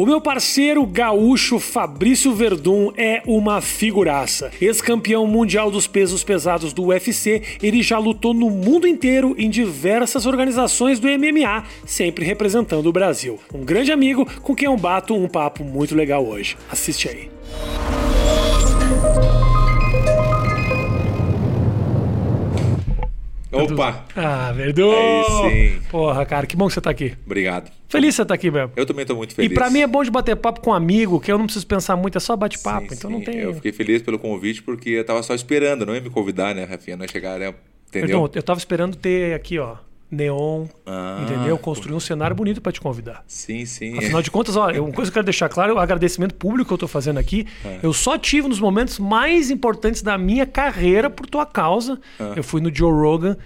O meu parceiro gaúcho Fabrício Verdun é uma figuraça. Ex-campeão mundial dos pesos pesados do UFC, ele já lutou no mundo inteiro em diversas organizações do MMA, sempre representando o Brasil. Um grande amigo com quem eu bato um papo muito legal hoje. Assiste aí. Opa! Ah, Verdun! Aí sim. Porra, cara, que bom que você tá aqui. Obrigado. Feliz você tá aqui mesmo. Eu também tô muito E feliz. pra mim é bom de bater papo com um amigo, que eu não preciso pensar muito, é só bate-papo, então sim. não tem. Eu fiquei feliz pelo convite porque eu tava só esperando, não ia me convidar, né, Rafinha? Não ia chegar, né? Entendeu? Perdão, eu tava esperando ter aqui, ó, neon, Ah, entendeu? Construir um cenário bonito pra te convidar. Sim, sim. Afinal de contas, ó, uma coisa que eu quero deixar claro, o agradecimento público que eu tô fazendo aqui, É. eu só tive nos momentos mais importantes da minha carreira por tua causa. É. Eu fui no Joe Rogan,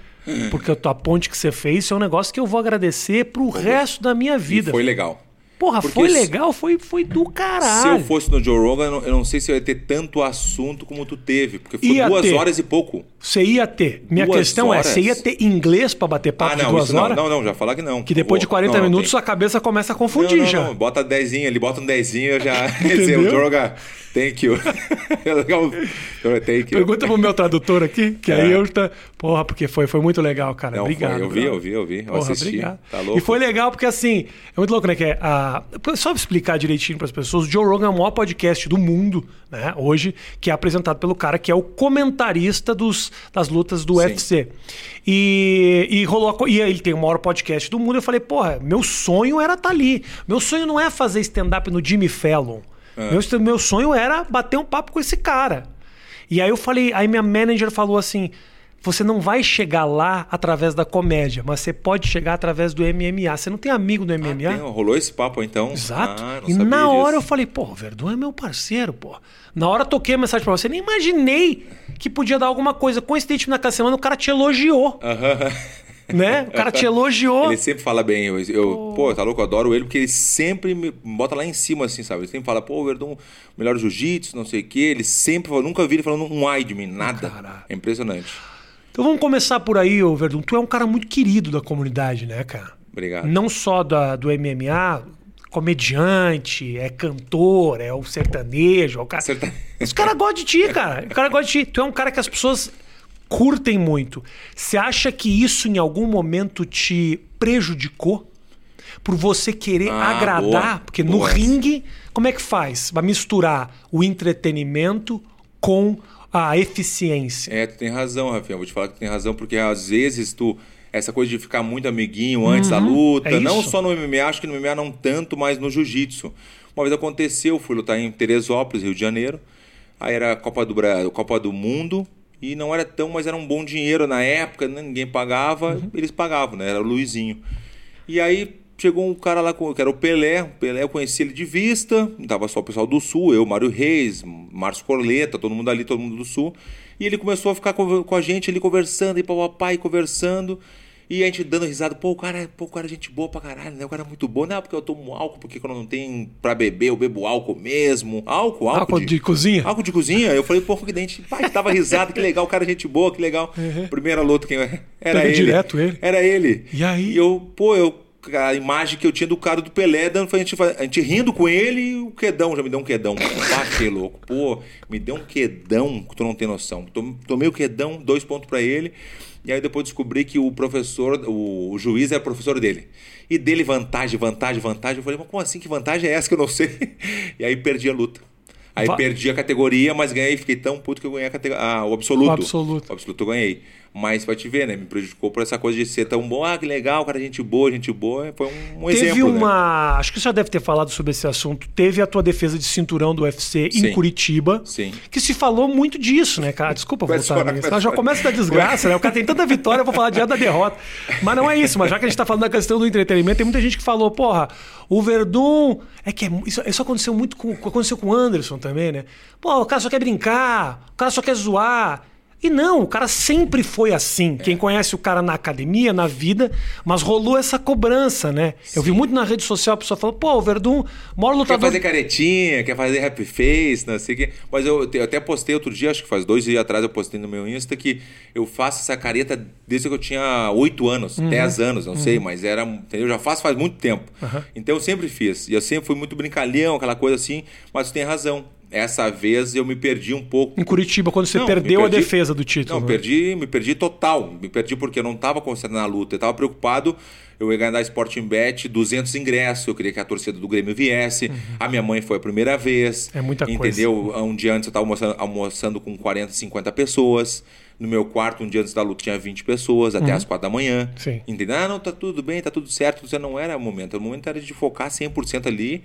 porque a tua ponte que você fez, é um negócio que eu vou agradecer pro resto da minha E vida. foi legal. Porra, Porque foi se- legal, foi, foi do Se caralho. eu fosse no Joe Rogan, eu não- eu não sei se eu ia ter tanto assunto como tu teve, porque foi Ia duas ter. horas e pouco. Você ia ter. Minha Duas questão horas? é, você ia ter inglês pra bater papo ah, de não, duas isso não. horas? Não, não, já falar que não. Que depois de Pô, 40 não, não, minutos tem. a cabeça começa a confundir não, não, já. Não, bota dezinho ali, bota um dezinho, eu já. Dizer, o Entendeu? Joe Rogan, thank you. É legal. thank you. Pergunta pro meu tradutor aqui, que aí É. eu tá. Porra, porque foi, foi muito legal, cara. Não, obrigado. foi, eu vi, eu vi, eu vi. Eu Porra, assisti. obrigado. Tá louco? E foi legal porque, assim, é muito louco, né? Que é a... Só pra explicar direitinho pras pessoas, o Joe Rogan é o maior podcast do mundo, né? Hoje, que é apresentado pelo cara que é o comentarista dos, das lutas do Sim. UFC. E, e rolou. a E ele tem o maior podcast do mundo. Eu falei, porra, meu sonho era estar ali. Meu sonho não é fazer stand-up no Jimmy Fallon. É. Meu, meu sonho era bater um papo com esse cara. E aí eu falei, aí minha manager falou assim: você não vai chegar lá através da comédia, mas você pode chegar através do MMA. Você não tem amigo do Ah, MMA? tem, rolou esse papo então? Exato. Ah, e na hora eu disso. falei, pô, o Verdun é meu parceiro, pô. Na hora eu toquei a mensagem pra você, nem imaginei que podia dar alguma coisa. Coincidentemente, naquela semana o cara te elogiou, Aham. né? O cara te elogiou. Ele sempre fala bem. Eu, eu- pô, tá louco, eu adoro ele, porque ele sempre me bota lá em cima, assim, sabe? Ele sempre fala, pô, Verdun, melhor jiu-jitsu, não sei o quê. Ele sempre falou, nunca vi ele falando um ai de mim, nada. Caralho. É impressionante. Então vamos começar por aí, ô Verdun. Tu é um cara muito querido da comunidade, né, cara? Obrigado. Não só da, do MMA, comediante, é cantor, é o sertanejo, é o cara. Serta- Os caras gostam de ti, cara. O cara gosta de ti. Tu é um cara que as pessoas curtem muito. Você acha que isso em algum momento te prejudicou? Por você querer Ah, agradar? boa. Porque no Boa. ringue, como é que faz? Vai misturar o entretenimento com a eficiência. É, tu tem razão, Rafinha. Vou te falar que tu tem razão, porque às vezes tu. Essa coisa de ficar muito amiguinho antes da luta, é não só no MMA, acho que no MMA não tanto, mas no jiu-jitsu. Uma vez aconteceu, fui lutar em Teresópolis, Rio de Janeiro. Aí era a Copa do, Bra... Copa do Mundo e não era tão, mas era um bom dinheiro na época, né? ninguém pagava, Uhum. eles pagavam, né? Era o Luizinho. E aí chegou um cara lá, com- que era o Pelé. O Pelé eu conheci ele de vista, tava só o pessoal do Sul, eu, Mário Reis, Márcio Corleta, todo mundo ali, todo mundo do Sul. E ele começou a ficar com com a gente ali conversando, e papai conversando. E a gente dando risada, pô, o cara, pô, o cara é gente boa pra caralho, né? O cara é muito bom. Não, porque eu tomo álcool, porque quando não tem pra beber, eu bebo álcool mesmo. Álcool, álcool, Álcool de cozinha? Álcool de cozinha. Eu falei, pô, que dente. Pai, tava risada, que legal, o cara é gente boa, que legal. Primeira luta, quem era Pega ele. direto ele. Era ele. E aí? E eu, pô, eu, a imagem que eu tinha do cara do Pelé, dando, foi a, gente, a gente rindo com ele e o quedão, já me deu um quedão. Que louco. Pô, me deu um quedão, que tu não tem noção. Tom- Tomei o quedão, dois pontos pra ele. E aí depois descobri que o professor, o, juiz era professor dele. E dele vantagem, vantagem, vantagem. Eu falei, mas como assim? Que vantagem é essa que eu não sei? E aí perdi a luta. Aí Va- perdi a categoria, mas ganhei. Fiquei tão puto que eu ganhei a categoria. Ah, o absoluto. O absoluto. O absoluto eu ganhei. Mas vai te ver, né? Me prejudicou por essa coisa de ser tão bom. Ah, que legal, cara, gente boa, gente boa. Foi um, um Teve exemplo. né? uma. Acho que você já deve ter falado sobre esse assunto. Teve a tua defesa de cinturão do UFC em Sim. Curitiba. Sim. Que se falou muito disso, né, cara? Desculpa Começa voltar nisso. começa Já começa da desgraça, né? O cara tem tanta vitória, eu vou falar direto da derrota. Mas não é isso. Mas já que a gente tá falando da questão do entretenimento, tem muita gente que falou, porra, o Verdun. É que é isso, isso aconteceu muito com. Aconteceu com o Anderson também, né? Pô, o cara só quer brincar, o cara só quer zoar. E não, o cara sempre foi assim. Quem conhece o cara na academia, na vida, mas rolou essa cobrança, né? Eu vi muito na rede social a pessoa falando, pô, o Verdun, maior Quer lutador. fazer caretinha, quer fazer happy face, não sei o quê. Mas eu, eu até postei outro dia, acho que faz dois dias atrás, eu postei no meu Insta que eu faço essa careta desde que eu tinha 8 anos, 10 anos, não sei, mas era. Entendeu? Eu já faço faz muito tempo. Então eu sempre fiz. E eu sempre fui muito brincalhão, aquela coisa assim, mas tu tem razão. Essa vez eu me perdi um pouco. Em Curitiba, quando você Não, perdeu me a perdi- defesa do título. Não, né? perdi, me perdi total. Me perdi porque eu não estava concentrado na luta. Eu estava preocupado. Eu ia ganhar da Sporting Bet 200 ingressos. Eu queria que a torcida do Grêmio viesse. A minha mãe foi a primeira vez. Uhum. É muita coisa. Entendeu? Um dia antes eu estava almoçando, almoçando com 40, 50 pessoas. No meu quarto, um dia antes da luta, tinha 20 pessoas, até as 4 da manhã. Uhum. Sim. Entendeu? Ah, não, tá tudo bem, tá tudo certo. Isso não era o momento. O momento era de focar 100% ali.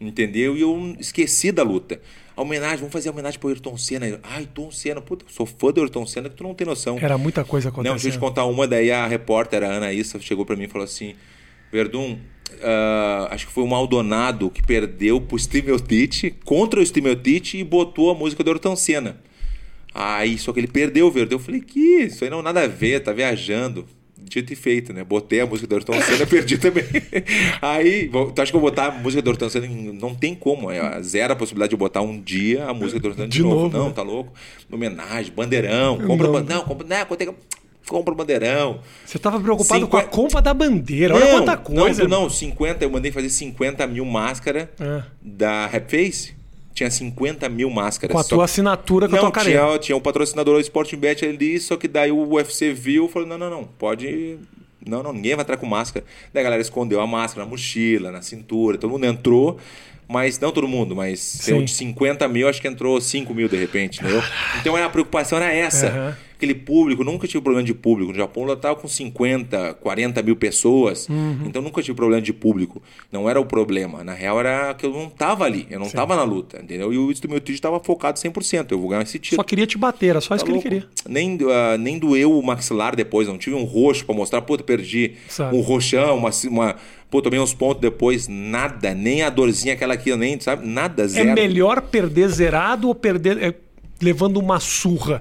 Entendeu? E eu esqueci da luta. A homenagem, vamos fazer homenagem pro Ayrton Senna. Ai, Ayrton Senna, puta, eu sou fã do Ayrton Senna que tu não tem noção. Era muita coisa Não, deixa eu te acontecendo. contar uma, daí a repórter, a Ana Issa, chegou pra mim e falou assim: Verdun, ah, acho que foi o Maldonado que perdeu pro Stimeltite, contra o Stimeltite e botou a música do Ayrton Senna. Aí, só que ele perdeu, Verdun. Eu falei: que isso aí não nada a ver, tá viajando. Dito e feito, né? Botei a música do Ayrton Senna, perdi também. Aí, vou- tu acha que eu vou botar a música do Ayrton Senna? Não tem como, é zero a possibilidade de botar um dia a música do Ayrton Senna de, De novo. novo, Não, né? tá louco? Homenagem, bandeirão, compra Não. Não, compra, não, quanto é compra bandeirão. Você tava preocupado com a compra da bandeira. Olha quanta coisa. Não, não, 50, eu mandei fazer 50 mil máscaras É. da Rapface. Tinha 50 mil máscaras. Com a tua que- assinatura com a não, tua careta. tinha, tinha o patrocinador o Sporting Bet ali, só que daí o UFC viu e falou: não, não, não, pode. Não, não, ninguém vai entrar com máscara. Daí a galera escondeu a máscara na mochila, na cintura, todo mundo entrou, mas não todo mundo, mas de 50 mil, acho que entrou 5 mil de repente, entendeu? Então a preocupação era essa. Aham. Aquele público, nunca tive problema de público. No Japão eu tava com 50, 40 mil pessoas, Uhum. então nunca tive problema de público. Não era o problema. Na real era que eu não tava ali, eu não tava na luta, entendeu? E o meu título estava focado 100%. Eu vou ganhar esse título. Só queria te bater, era só isso Tá que ele louco? queria. Nem, ah, nem doeu o maxilar depois, não tive um roxo pra mostrar, puta, perdi. Sabe. Um roxão, uma, uma. Pô, tomei uns pontos depois, nada, nem a dorzinha aquela aqui, nem, sabe? Nada, É zero. melhor perder zerado ou perder é, levando uma surra?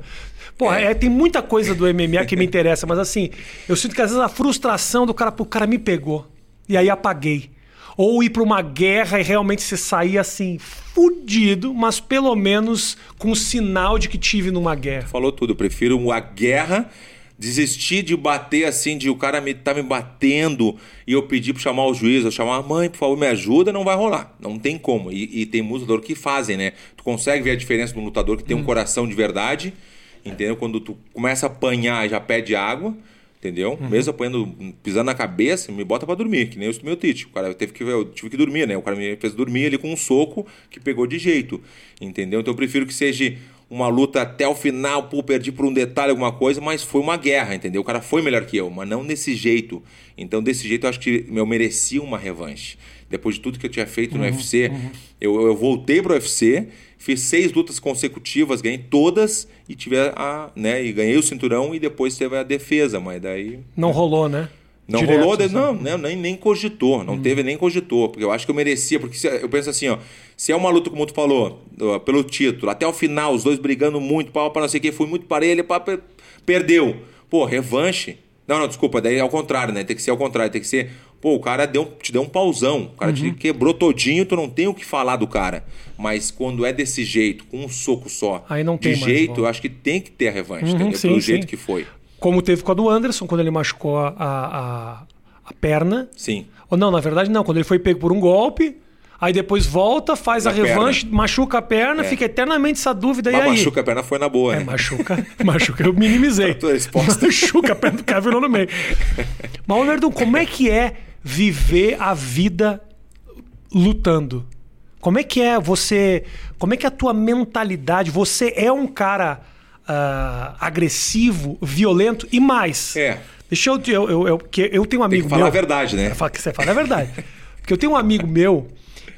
Pô, é, tem muita coisa do MMA que me interessa, mas assim, eu sinto que às vezes a frustração do cara, o cara me pegou. E aí apaguei. Ou ir pra uma guerra e realmente você sair assim, fudido, mas pelo menos com sinal de que tive numa guerra. Falou tudo, eu prefiro a guerra. Desistir de bater assim, de o cara me, tá me batendo e eu pedir pra chamar o juiz, eu chamar a mãe, por favor, me ajuda, não vai rolar. Não tem como. E, e tem muitos lutadores que fazem, né? Tu consegue ver a diferença de um lutador que tem um coração de verdade, entendeu? Quando tu começa a apanhar já pede água, entendeu? Mesmo apanhando, pisando na cabeça, me bota pra dormir, que nem o meu Tite. O cara teve que, eu tive que dormir, né? O cara me fez dormir ali com um soco que pegou de jeito, entendeu? Então eu prefiro que seja uma luta até o final, pô, perdi por um detalhe, alguma coisa, mas foi uma guerra, entendeu? O cara foi melhor que eu, mas não desse jeito. Então, desse jeito, eu acho que eu merecia uma revanche. Depois de tudo que eu tinha feito no UFC, eu, eu voltei pro UFC, fiz seis lutas consecutivas, ganhei todas e tive a, né, e ganhei o cinturão e depois teve a defesa, mas daí Não rolou, né? não Direto, rolou, assim. não, né, nem, nem cogitou, não teve nem cogitou, porque eu acho que eu merecia, porque se- eu penso assim, ó, se é uma luta, como tu falou, ó, pelo título, até o final, os dois brigando muito, pau para não sei o que, fui muito parelho, pá, per- perdeu. Pô, revanche. Não, não, desculpa, daí é ao contrário, né? Tem que ser ao contrário, tem que ser, pô, o cara deu, te deu um pauzão, o cara Uhum. te quebrou todinho, tu não tem o que falar do cara. Mas quando é desse jeito, com um soco só, Aí não de tem mais jeito, eu acho que tem que ter a revanche, Uhum, sim, Pelo sim. jeito que foi. Como teve com a do Anderson, quando ele machucou a, a, a perna. Sim. Ou não, na verdade não, quando ele foi pego por um golpe, aí depois volta, faz Na a revanche, machuca a perna, É. fica eternamente essa dúvida. Mas e aí? machuca a perna foi na boa, É, né? machuca, machuca, eu minimizei. Machuca a perna do cara virou no meio. Mas, Verdun, como é que é viver a vida lutando? Como é que é você. Como é que é a tua mentalidade? Você é um cara ah, agressivo, violento e mais. É. Deixa eu. Eu, eu, eu, que eu tenho um Tem amigo que falar meu. a verdade, né? Fala que você fala a verdade. Porque eu tenho um amigo meu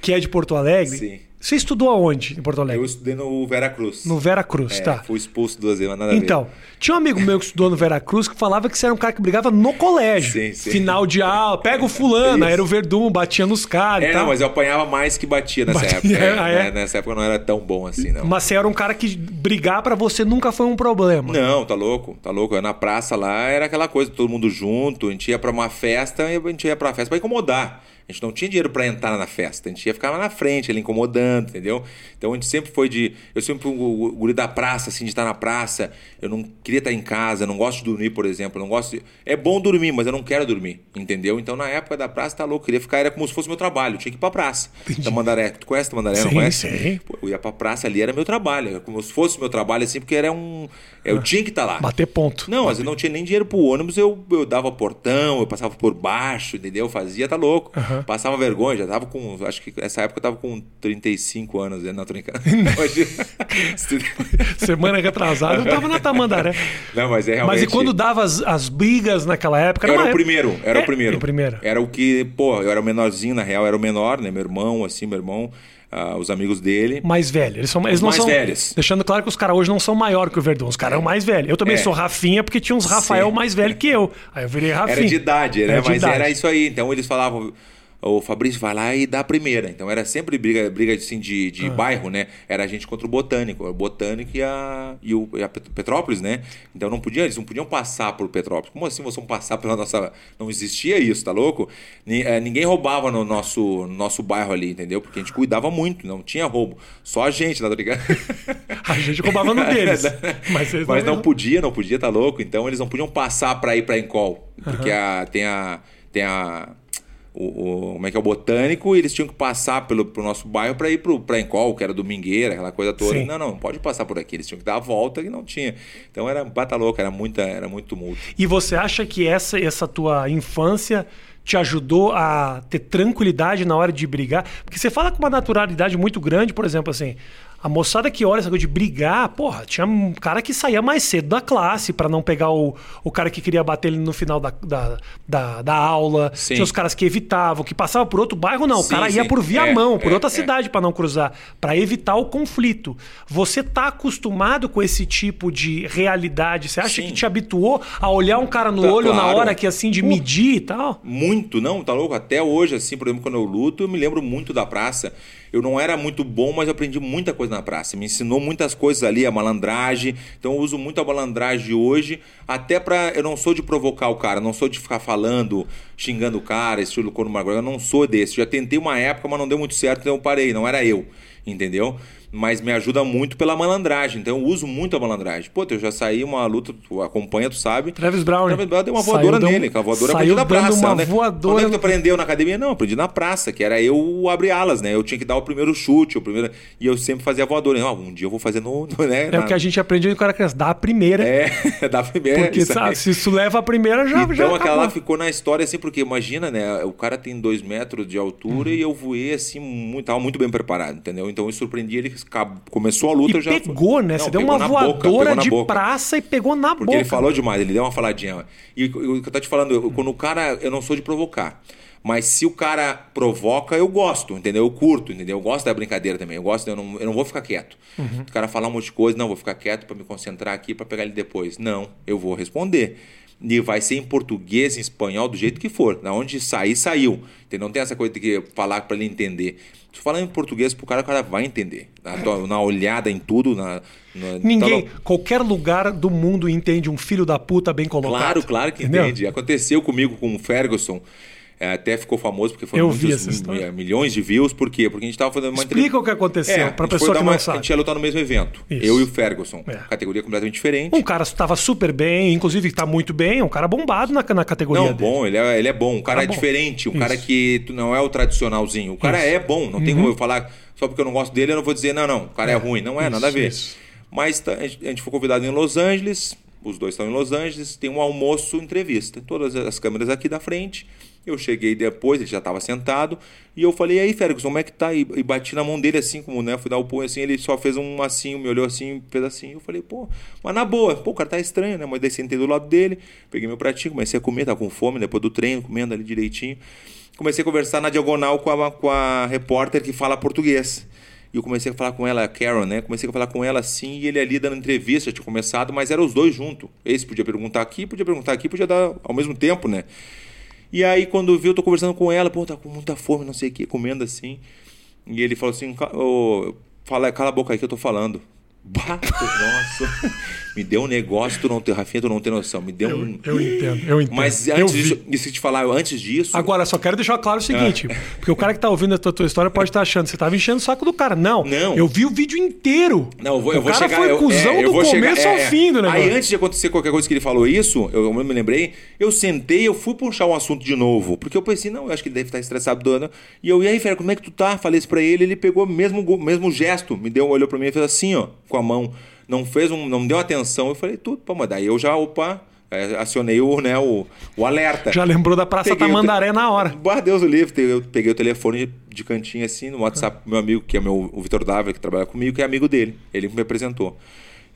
que é de Porto Alegre. Sim. Você estudou aonde em Porto Alegre? Eu estudei no Veracruz. No Veracruz, é, tá. Fui expulso duas vezes, mas nada. Então, tinha um amigo meu que estudou no Veracruz que falava que você era um cara que brigava no colégio. Sim, sim. Final de aula, pega o fulano, era o Verdun, batia nos caras e É, não, mas eu apanhava mais que batia nessa Batia, época. É, ah, é? né, Nessa época não era tão bom assim, não. Mas você era um cara que brigar pra você nunca foi um problema. Não, tá louco, tá louco. Eu na praça lá era aquela coisa, todo mundo junto, a gente ia pra uma festa e a gente ia pra festa pra incomodar. A gente não tinha dinheiro pra entrar na festa, a gente ia ficar lá na frente, ali incomodando, entendeu? Então a gente sempre foi de. Eu sempre fui o guri da praça, assim, de estar na praça. Eu não queria estar em casa, eu não gosto de dormir, por exemplo. Eu não gosto de... É bom dormir, mas eu não quero dormir, entendeu? Então na época da praça tá louco, eu queria ficar, era como se fosse meu trabalho, eu tinha que ir pra praça. Tamandaré, tu conhece Tamandaré, não Sim, conhece? sim. Pô, eu ia pra praça ali, era meu trabalho, era como se fosse meu trabalho, assim, porque era um. Eu tinha que estar lá. Bater ponto. Não, às vezes não tinha nem dinheiro pro ônibus, eu, eu dava portão, eu passava por baixo, entendeu? Fazia, tá louco. Passava vergonha, já tava com. Acho que nessa época eu tava com 35 anos, né? Não, tô brincando. Hoje- Semana retrasada eu tava na Tamandaré. não, mas é realmente. Mas e quando dava as, as brigas naquela época? Eu uma era o época- primeiro, era É, o primeiro. primeiro. Era o que, pô, eu era o menorzinho, na real, era o menor, né? Meu irmão, assim, meu irmão, ah, os amigos dele. Mais velho. Eles, são, eles não mais são. velhos. Deixando claro que os caras hoje não são maior que o Verdun. Os caras são mais velhos. Eu também É. sou Rafinha porque tinha uns Rafael Sim. mais velho que eu. Aí eu virei Rafinha. Era de idade, né? Era de Mas idade. era isso aí. Então eles falavam, o Fabrício vai lá e dá a primeira. Então era sempre briga, briga assim, de, Ah. de bairro, né? Era a gente contra o Botânico. O Botânico e a, e, o, e a Pet- Petrópolis, né? Então não podia, eles não podiam passar por Petrópolis. Como assim vocês vão passar pela nossa. Não existia isso, tá louco? Eh, Ninguém roubava no nosso, no nosso bairro ali, entendeu? Porque a gente cuidava muito, não tinha roubo. Só a gente, tá ligado? A gente roubava no deles. Mas, Mas não podia, não podia, tá louco? Então eles não podiam passar pra ir pra Encol. Porque a, tem a. Tem a. O, o- como é que é o botânico, e eles tinham que passar pelo pro nosso bairro pra ir pro, pra Encol, que era domingueira, aquela coisa toda. Sim. Não, não, não pode passar por aqui. Eles tinham que dar a volta e não tinha. Então era bata louca, era muita, era muito tumulto. E você acha que essa, essa tua infância te ajudou a ter tranquilidade na hora de brigar? Porque você fala com uma naturalidade muito grande, por exemplo, assim. A moçada que olha essa coisa de brigar, porra, tinha um cara que saía mais cedo da classe pra não pegar o, o cara que queria bater ele no final da, da, da, da aula. Sim. Tinha os caras que evitavam, que passavam por outro bairro, não. O Sim, cara ia sim. por Viamão, É, por é, outra é. cidade pra não cruzar, pra evitar o conflito. Você tá acostumado com esse tipo de realidade? Você acha que te habituou a olhar um cara no Tá, olho na claro. hora que assim de medir e tal? Muito, não, tá louco? Até hoje, assim, por exemplo, quando eu luto, eu me lembro muito da praça. Eu não era muito bom, mas eu aprendi muita coisa na praça. Me ensinou muitas coisas ali, a malandragem. Então eu uso muito a malandragem hoje, até pra. Eu não sou de provocar o cara, não sou de ficar falando, xingando o cara, estilo Conor McGregor. Eu não sou desse. Já tentei uma época, mas não deu muito certo, então eu parei. Não era eu, entendeu? Mas me ajuda muito pela malandragem. Então eu uso muito a malandragem. Pô, eu já saí uma luta, tu acompanha, tu sabe. Travis Brown. Travis Brown deu uma Saiu voadora dando- nele, que a voadora saiu na praça. uma né? voadora Onde é que tu aprendeu na academia? Não, aprendi na praça, que era eu abrir alas, né? Eu tinha que dar o primeiro chute, o primeiro... e eu sempre fazia voadora. Não, um dia eu vou fazer no... no- né? É o que a gente aprendeu quando era criança, dá a primeira. É, da primeira. porque isso sabe, se isso leva a primeira, já, Então já aquela acabou. lá ficou na história assim, porque imagina, né? O cara tem dois metros de altura Uhum. e eu voei assim, muito, tava muito bem preparado, entendeu? Então eu surpreendi ele, começou a luta, E eu já. pegou, né? Não, Você deu uma boca, voadora na de boca. praça e pegou na Porque boca. ele falou demais, ele deu uma faladinha. E o que eu tô te falando, eu- quando o cara. Eu não sou de provocar. Mas se o cara provoca, eu gosto, entendeu? Eu curto, entendeu? Eu gosto da brincadeira também. Eu gosto, eu não, eu não vou ficar quieto. Uhum. O cara falar um monte de coisa, não, vou ficar quieto pra me concentrar aqui pra pegar ele depois. Não, eu vou responder. E vai ser em português, em espanhol, do jeito que for. Da onde sair, saiu. Entendeu? Não tem essa coisa de que falar pra ele entender. Se falar em português pro cara, o cara vai entender. Na, na olhada em tudo, na. na- Ninguém, no- qualquer lugar do mundo entende um filho da puta bem colocado. Claro, claro que Entendeu? entende. Aconteceu comigo com o Ferguson. É, até ficou famoso porque foram Eu vi muitos mi- milhões de views. Por quê? Porque a gente estava fazendo uma Explica o que aconteceu, É, pra a pessoa que uma- não A sabe. gente ia lutar no mesmo evento. Isso. Eu e o Ferguson. É. Categoria completamente diferente. Um cara estava super bem, inclusive está muito bem, um cara bombado na, na categoria Não, dele. bom, ele é, ele é bom. Um cara, Cara bom. diferente, um Isso. cara que não é o tradicionalzinho. O cara Isso. Uhum. é bom, não tem como eu falar só porque eu não gosto dele, eu não vou dizer, não, não, o cara é, ruim. Não é, nada a ver. Mas tá- a a gente foi convidado em Los Angeles, os dois estão em Los Angeles, tem um almoço, entrevista. Todas as câmeras aqui da frente. Eu cheguei depois, ele já estava sentado, e eu falei, e aí, Ferguson, como é que tá? E, e bati na mão dele assim, como, né, fui dar o punho assim, ele só fez um assim, me olhou assim, fez assim. Eu falei, pô, mas na boa, pô, o cara tá estranho, né? Mas daí sentei do lado dele, peguei meu pratinho, comecei a comer, tava com fome, depois do treino, comendo ali direitinho. Comecei a conversar na diagonal com a, com a repórter que fala português. E eu comecei a falar com ela, a Karen, né? Comecei a falar com ela assim, e ele ali dando entrevista, tinha começado, mas eram os dois juntos. Esse podia perguntar aqui, podia perguntar aqui, podia dar ao mesmo tempo, né? E aí, quando viu, eu tô conversando com ela, pô, tá com muita fome, não sei o que, comendo assim. E ele falou assim: oh, fala, cala a boca aí que eu tô falando. Bah, nossa, me deu um negócio, tu não tem, Rafinha, tu não tem noção, me deu eu, um. Eu entendo, eu entendo. Mas antes disso, isso te falar, antes disso. Agora, só quero deixar claro o seguinte: ah. porque o cara que tá ouvindo a tua, tua história pode estar tá achando, você tava enchendo o saco do cara. Não, não. Eu vi o vídeo inteiro. Não, eu vou, eu o vou cara chegar. foi eu, cuzão é, do começo chegar, ao é, fim do negócio. Aí, antes de acontecer qualquer coisa que ele falou isso, eu, eu me lembrei, eu sentei, eu fui puxar o um assunto de novo. Porque eu pensei, não, eu acho que ele deve estar estressado do ano. E eu, e aí, Fera, como é que tu tá? Falei isso pra ele, ele pegou o mesmo, mesmo gesto, me deu, olhou pra mim e fez assim, ó, com a mão não fez um, não deu atenção. Eu falei, tudo, pô, mas daí eu já, opa, é, acionei o, né, o, o alerta. Já lembrou da Praça peguei Tamandaré te... na hora. Bah, Deus o livre. Eu peguei o telefone de, de cantinho assim, no WhatsApp, meu amigo, que é meu, o Vitor Dávila, que trabalha comigo, que é amigo dele. Ele me apresentou.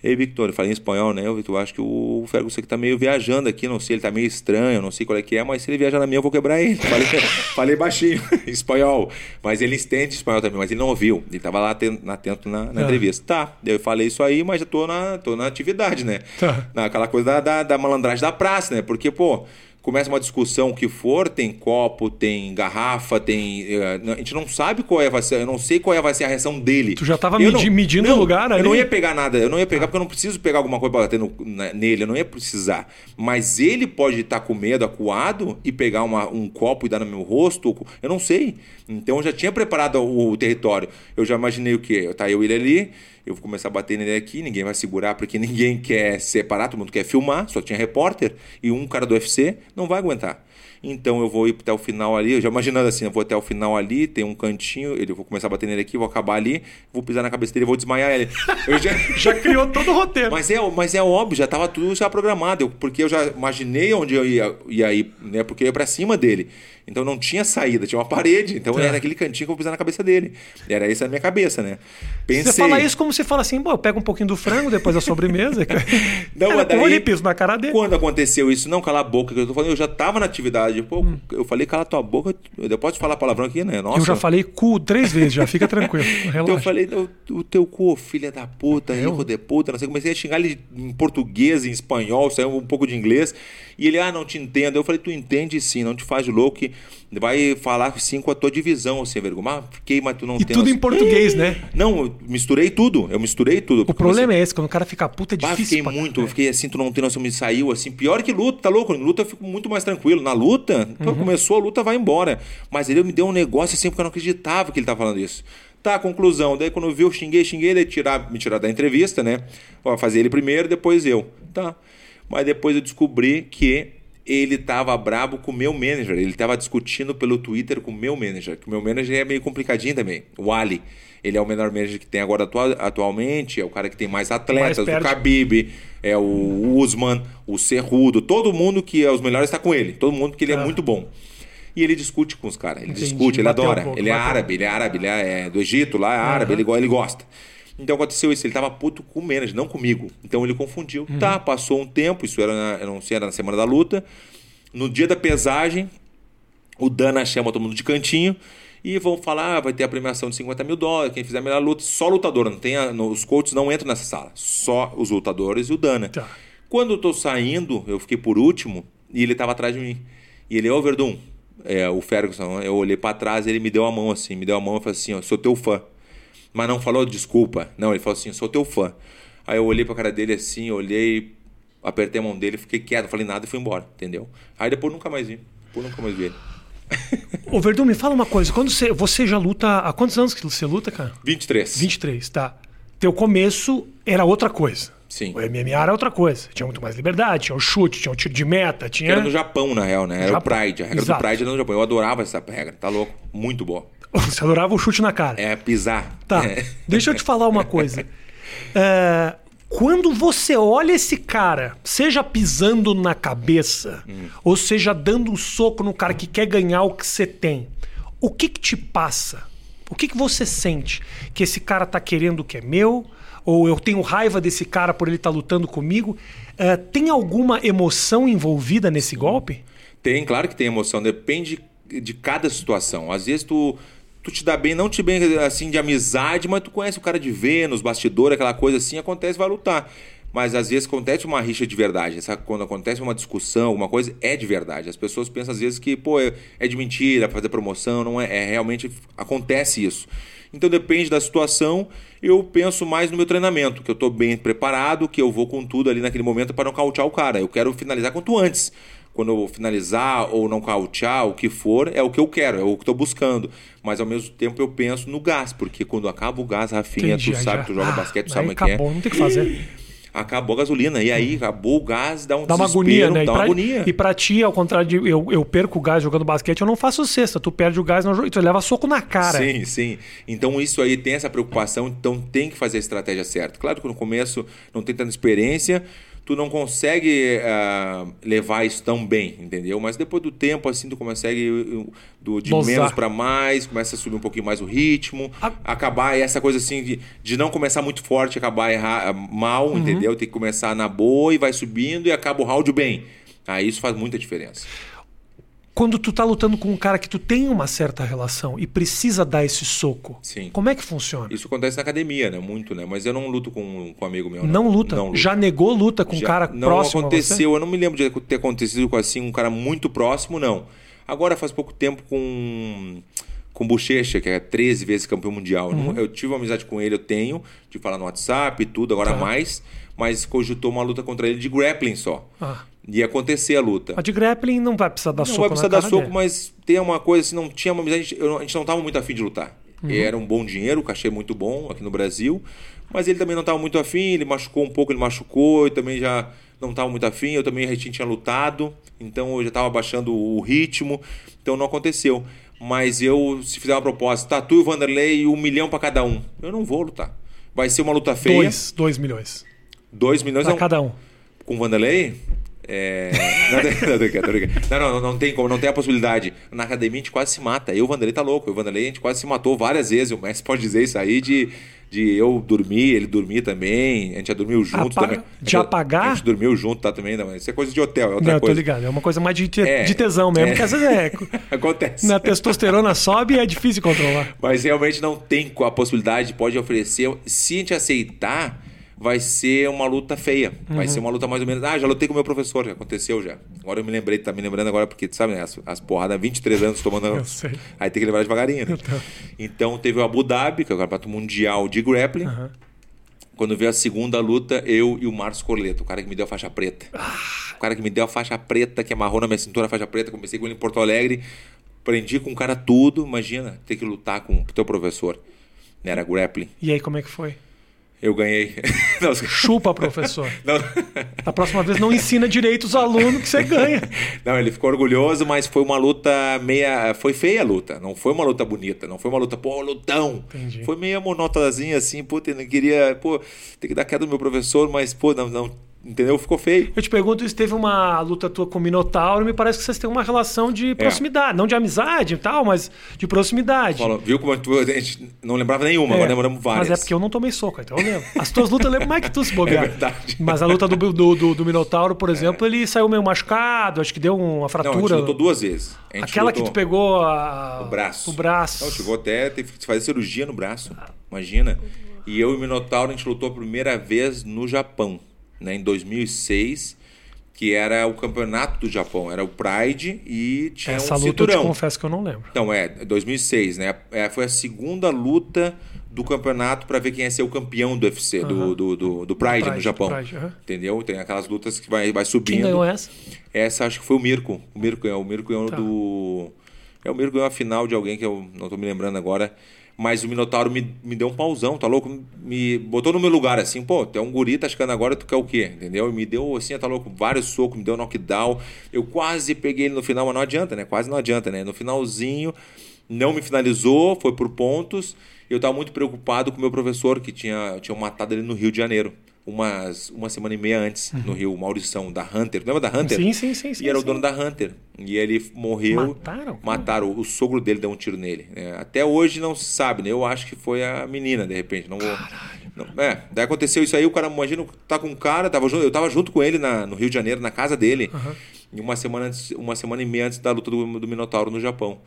Ei, Victor, eu falei em espanhol, né? Eu acho que o Ferguson aqui tá meio viajando aqui, não sei, ele tá meio estranho, não sei qual é que é, mas se ele viajar na minha, eu vou quebrar ele. Falei, falei baixinho, espanhol. Mas ele entende espanhol também, mas ele não ouviu. Ele tava lá atento, atento na, na é. entrevista. Tá, eu falei isso aí, mas já tô na, tô na atividade, né? Tá. Naquela coisa da, da, da malandragem da praça, né? Porque, pô, começa uma discussão que for, tem copo, tem garrafa, tem. Eh, a gente não sabe qual é vai ser, eu não sei qual é vai ser a reação dele. Tu já tava medi não, medindo o lugar ali? Eu não ia pegar nada, eu não ia pegar porque eu não preciso pegar alguma coisa para bater no, na, nele, eu não ia precisar. Mas ele pode estar com medo, acuado, e pegar uma, um copo e dar no meu rosto, eu não sei. Então eu já tinha preparado o, o território. Eu já imaginei o quê? Tá eu e ele ali eu vou começar a bater nele aqui, ninguém vai segurar porque ninguém quer separar, todo mundo quer filmar, só tinha repórter e um cara do UFC não vai aguentar. Então eu vou ir até o final ali, eu já imaginando assim, eu vou até o final ali, tem um cantinho, ele vou começar a bater nele aqui, vou acabar ali, vou pisar na cabeça dele, vou desmaiar ele. Eu já... já criou todo o roteiro. Mas é, mas é óbvio, já estava tudo já programado, porque eu já imaginei onde eu ia, ia ir, né? Porque eu ia para cima dele. Então não tinha saída, tinha uma parede. Então é. era aquele cantinho que eu pisar na cabeça dele. Era isso na minha cabeça, né? Pensei... Você fala isso como você fala assim, eu pego um pouquinho do frango depois da sobremesa. não, era daí, ele piso na cara dele. Quando aconteceu isso, não, cala a boca, que eu tô falando, eu já tava na atividade. Pô, hum. eu falei, cala tua boca, eu posso falar palavrão aqui, né? Nossa. Eu já falei cu três vezes, já fica tranquilo. então eu falei, o, o teu cu, filha da puta, eu? de puta, não sei, comecei a xingar ele em português, em espanhol, saiu um pouco de inglês. E ele, ah, não te entendo. Eu falei, tu entende sim, não te faz louco que vai falar sim com a tua divisão, sem vergonha. Mas fiquei, mas tu não e tem. tudo em português, né? Não, eu misturei tudo. Eu misturei tudo. O problema é esse, quando o cara fica puta é difícil. Bah, fiquei pra... muito, eu fiquei assim, tu não tem noção, me saiu assim. Pior que luta, tá louco? Em luta eu fico muito mais tranquilo. Na luta, uhum. começou a luta, vai embora. Mas ele me deu um negócio assim, porque eu não acreditava que ele tava falando isso. Tá, conclusão. Daí quando eu vi, eu xinguei, xinguei, daí tirar, me tirar da entrevista, né? Ó, fazer ele primeiro, depois eu. Tá. Mas depois eu descobri que ele tava brabo com o meu manager. Ele tava discutindo pelo Twitter com o meu manager. Que o meu manager é meio complicadinho também. O Ali. Ele é o menor manager que tem agora atual, atualmente. É o cara que tem mais atletas. Mais o Khabib, é o Usman, o Cerrudo. Todo mundo que é os melhores está com ele. Todo mundo porque ele é ah. muito bom. E ele discute com os caras. Ele Entendi. discute, ele Bateu adora. Um pouco, ele é árabe, ele é árabe, ele é do Egito, lá é árabe, uhum. ele, ele gosta. Então aconteceu isso, ele estava puto com o manager, não comigo. Então ele confundiu. Uhum. Tá, passou um tempo, isso era, na, eu não sei, era na semana da luta. No dia da pesagem, o Dana chama todo mundo de cantinho e vão falar, ah, vai ter a premiação de 50 mil dólares, quem fizer a melhor luta, só lutador, não tem a, no, os coaches não entram nessa sala, só os lutadores e o Dana. Tá. Quando eu tô saindo, eu fiquei por último e ele estava atrás de mim. E ele, ô Verdun, é, o Ferguson, eu olhei para trás e ele me deu a mão assim, me deu a mão e falou assim, ó, sou teu fã mas não falou desculpa. Não, ele falou assim: sou teu fã. Aí eu olhei pra cara dele assim, olhei, apertei a mão dele, fiquei quieto, não falei nada e fui embora, entendeu? Aí depois nunca mais vi. Depois nunca mais vi ele. Ô Verdun, me fala uma coisa. Quando você, você já luta. Há quantos anos que você luta, cara? 23. 23, tá. Teu começo era outra coisa. Sim. O MMA era outra coisa. Tinha muito mais liberdade, tinha o chute, tinha o tiro de meta, tinha. Era no Japão, na real, né? Era Japão. o Pride. A regra Exato. do Pride era no Japão. Eu adorava essa regra, tá louco? Muito boa. Você adorava o chute na cara. É, pisar. Tá. É. Deixa eu te falar uma coisa. É, quando você olha esse cara, seja pisando na cabeça, hum. ou seja dando um soco no cara que quer ganhar o que você tem, o que que te passa? O que que você sente? Que esse cara tá querendo o que é meu? Ou eu tenho raiva desse cara por ele estar tá lutando comigo? É, tem alguma emoção envolvida nesse golpe? Tem, claro que tem emoção. Depende de cada situação. Às vezes tu tu te dá bem, não te bem assim de amizade, mas tu conhece o cara de ver nos bastidores, aquela coisa assim, acontece, vai lutar. Mas às vezes acontece uma rixa de verdade. Sabe? Quando acontece uma discussão, alguma coisa, é de verdade. As pessoas pensam às vezes que, pô, é, é de mentira, fazer promoção, não é, é. Realmente acontece isso. Então depende da situação. Eu penso mais no meu treinamento, que eu estou bem preparado, que eu vou com tudo ali naquele momento para nocautear o cara. Eu quero finalizar quanto antes quando eu finalizar ou não cautear, o que for, é o que eu quero, é o que estou buscando. Mas ao mesmo tempo eu penso no gás, porque quando acaba o gás, Rafinha, Entendi, tu sabe, já... tu joga ah, basquete, tu sabe o que é. Acabou, não tem o que fazer. Acabou a gasolina. E aí, acabou o gás, dá um dá uma agonia, né? Dá uma pra, agonia. E pra ti, ao contrário de eu, eu perco o gás jogando basquete, eu não faço cesta. Tu perde o gás jogo, tu leva soco na cara. Sim, sim. Então isso aí tem essa preocupação, então tem que fazer a estratégia certa. Claro que no começo não tem tanta experiência, tu não consegue uh, levar isso tão bem, entendeu? Mas depois do tempo, assim, tu consegue do, de Dosar. menos para mais, começa a subir um pouquinho mais o ritmo, a... acabar essa coisa assim de, de não começar muito forte, acabar errar, mal, uhum. entendeu? Tem que começar na boa e vai subindo e acaba o round bem. Aí isso faz muita diferença quando tu tá lutando com um cara que tu tem uma certa relação e precisa dar esse soco, Sim. como é que funciona? Isso acontece na academia, né? Muito, né? Mas eu não luto com, com um amigo meu. Não, não luta? Não Já negou luta com um cara não próximo Não aconteceu, eu não me lembro de ter acontecido com assim um cara muito próximo, não. Agora faz pouco tempo com com Bochecha, que é 13 vezes campeão mundial. Uhum. Eu tive uma amizade com ele, eu tenho, de falar no WhatsApp e tudo, agora tá. mais, mas cogitou uma luta contra ele de grappling só. Ah ia acontecer a luta. A de grappling não vai precisar dar não soco. Não vai precisar dar soco, dele. mas tem uma coisa assim, não tinha uma a gente, a gente não estava muito afim de lutar. Uhum. Era um bom dinheiro, o cachê muito bom aqui no Brasil, mas ele também não estava muito afim, ele machucou um pouco, ele machucou, e também já não estava muito afim, eu também a gente tinha lutado, então eu já estava baixando o ritmo, então não aconteceu. Mas eu, se fizer uma proposta, Tatu e o Vanderlei, um milhão para cada um, eu não vou lutar. Vai ser uma luta feia. Dois, dois milhões. Dois milhões. Para cada um. Com o Vanderlei? É... Não, não, não, não, tem como, não tem a possibilidade. Na academia a gente quase se mata. Eu, o Vanderlei, tá louco. Eu, o Vanderlei, a gente quase se matou várias vezes. O mestre pode dizer isso aí de, de eu dormir, ele dormir também. A gente já dormiu junto Apa também. De apagar? A gente dormiu junto, tá também. Não, isso é coisa de hotel, é outra não, coisa. tô ligado. É uma coisa mais de, te, é, de tesão mesmo, é. que às vezes é. Acontece. Na testosterona sobe e é difícil controlar. Mas realmente não tem a possibilidade, pode oferecer. Se a gente aceitar vai ser uma luta feia. Uhum. Vai ser uma luta mais ou menos. Ah, já lutei com o meu professor, já aconteceu já. Agora eu me lembrei, tá me lembrando agora, porque tu sabe, né? As, as porradas, 23 anos tomando. eu sei. Aí tem que lembrar devagarinho, né? Então. então teve o Abu Dhabi, que é o campeonato mundial de grappling. Uhum. Quando veio a segunda luta, eu e o Marcos Corleto, o cara que me deu a faixa preta. Ah. O cara que me deu a faixa preta, que amarrou na minha cintura a faixa preta, comecei com ele em Porto Alegre. Aprendi com o cara tudo. Imagina ter que lutar com o teu professor. Era grappling. E aí, como é que foi? Eu ganhei. Não, Chupa, professor. Não. Da próxima vez não ensina direito os alunos que você ganha. Não, ele ficou orgulhoso, mas foi uma luta meia. Foi feia a luta. Não foi uma luta bonita. Não foi uma luta, pô, lutão. Entendi. Foi meio monotazinha assim, eu não queria. Pô, tem que dar queda do meu professor, mas, pô, não, não Entendeu? Ficou feio. Eu te pergunto se teve uma luta tua com o Minotauro, me parece que vocês têm uma relação de é. proximidade. É. Não de amizade e tal, mas de proximidade. Fala, viu como a gente não lembrava nenhuma, é. agora lembramos várias. Mas é porque eu não tomei soco, então eu lembro. As tuas lutas eu lembro mais que tu se bobear. É verdade. Mas a luta do, do, do, do Minotauro, por exemplo, é. ele saiu meio machucado, acho que deu uma fratura. Não, a gente lutou duas vezes. Aquela que tu pegou a... o braço. O braço. Não, chegou até ter que fazer cirurgia no braço. Imagina. E eu e o Minotauro, a gente lutou a primeira vez no Japão né, em 2006, que era o campeonato do Japão, era o Pride e tinha Essa um luta cinturão. eu te confesso que eu não lembro. Então, é, 2006, né? É, foi a segunda luta do campeonato para ver quem ia ser o campeão do UFC, uhum. do, do, do, do, Pride, Pride no Japão. Pride, uhum. Entendeu? Tem aquelas lutas que vai, vai subindo. Quem ganhou essa? Essa acho que foi o Mirko. O Mirko é o Mirko ganhou tá. do. É o Mirko ganhou a final de alguém que eu não estou me lembrando agora. Mas o Minotauro me, me deu um pauzão, tá louco? Me botou no meu lugar, assim, pô, tu é um guri, tá chegando agora, tu quer o quê? Entendeu? E me deu, assim, tá louco, vários socos, me deu knockdown. Eu quase peguei ele no final, mas não adianta, né? Quase não adianta, né? No finalzinho, não me finalizou, foi por pontos. Eu tava muito preocupado com o meu professor, que tinha, tinha matado ele no Rio de Janeiro umas, uma semana e meia antes, uhum. no Rio, Maurição, da Hunter. Lembra da Hunter? Sim, sim, sim. sim e era sim. o dono da Hunter. E ele morreu. Mataram? Mataram. O sogro dele deu um tiro nele. É, até hoje não se sabe, né? Eu acho que foi a menina, de repente. Não vou. Não, é, daí aconteceu isso aí, o cara, imagina, tá com um cara, tava junto, eu tava junto com ele na, no Rio de Janeiro, na casa dele, uhum. e uma semana, antes, uma semana e meia antes da luta do, do Minotauro no Japão.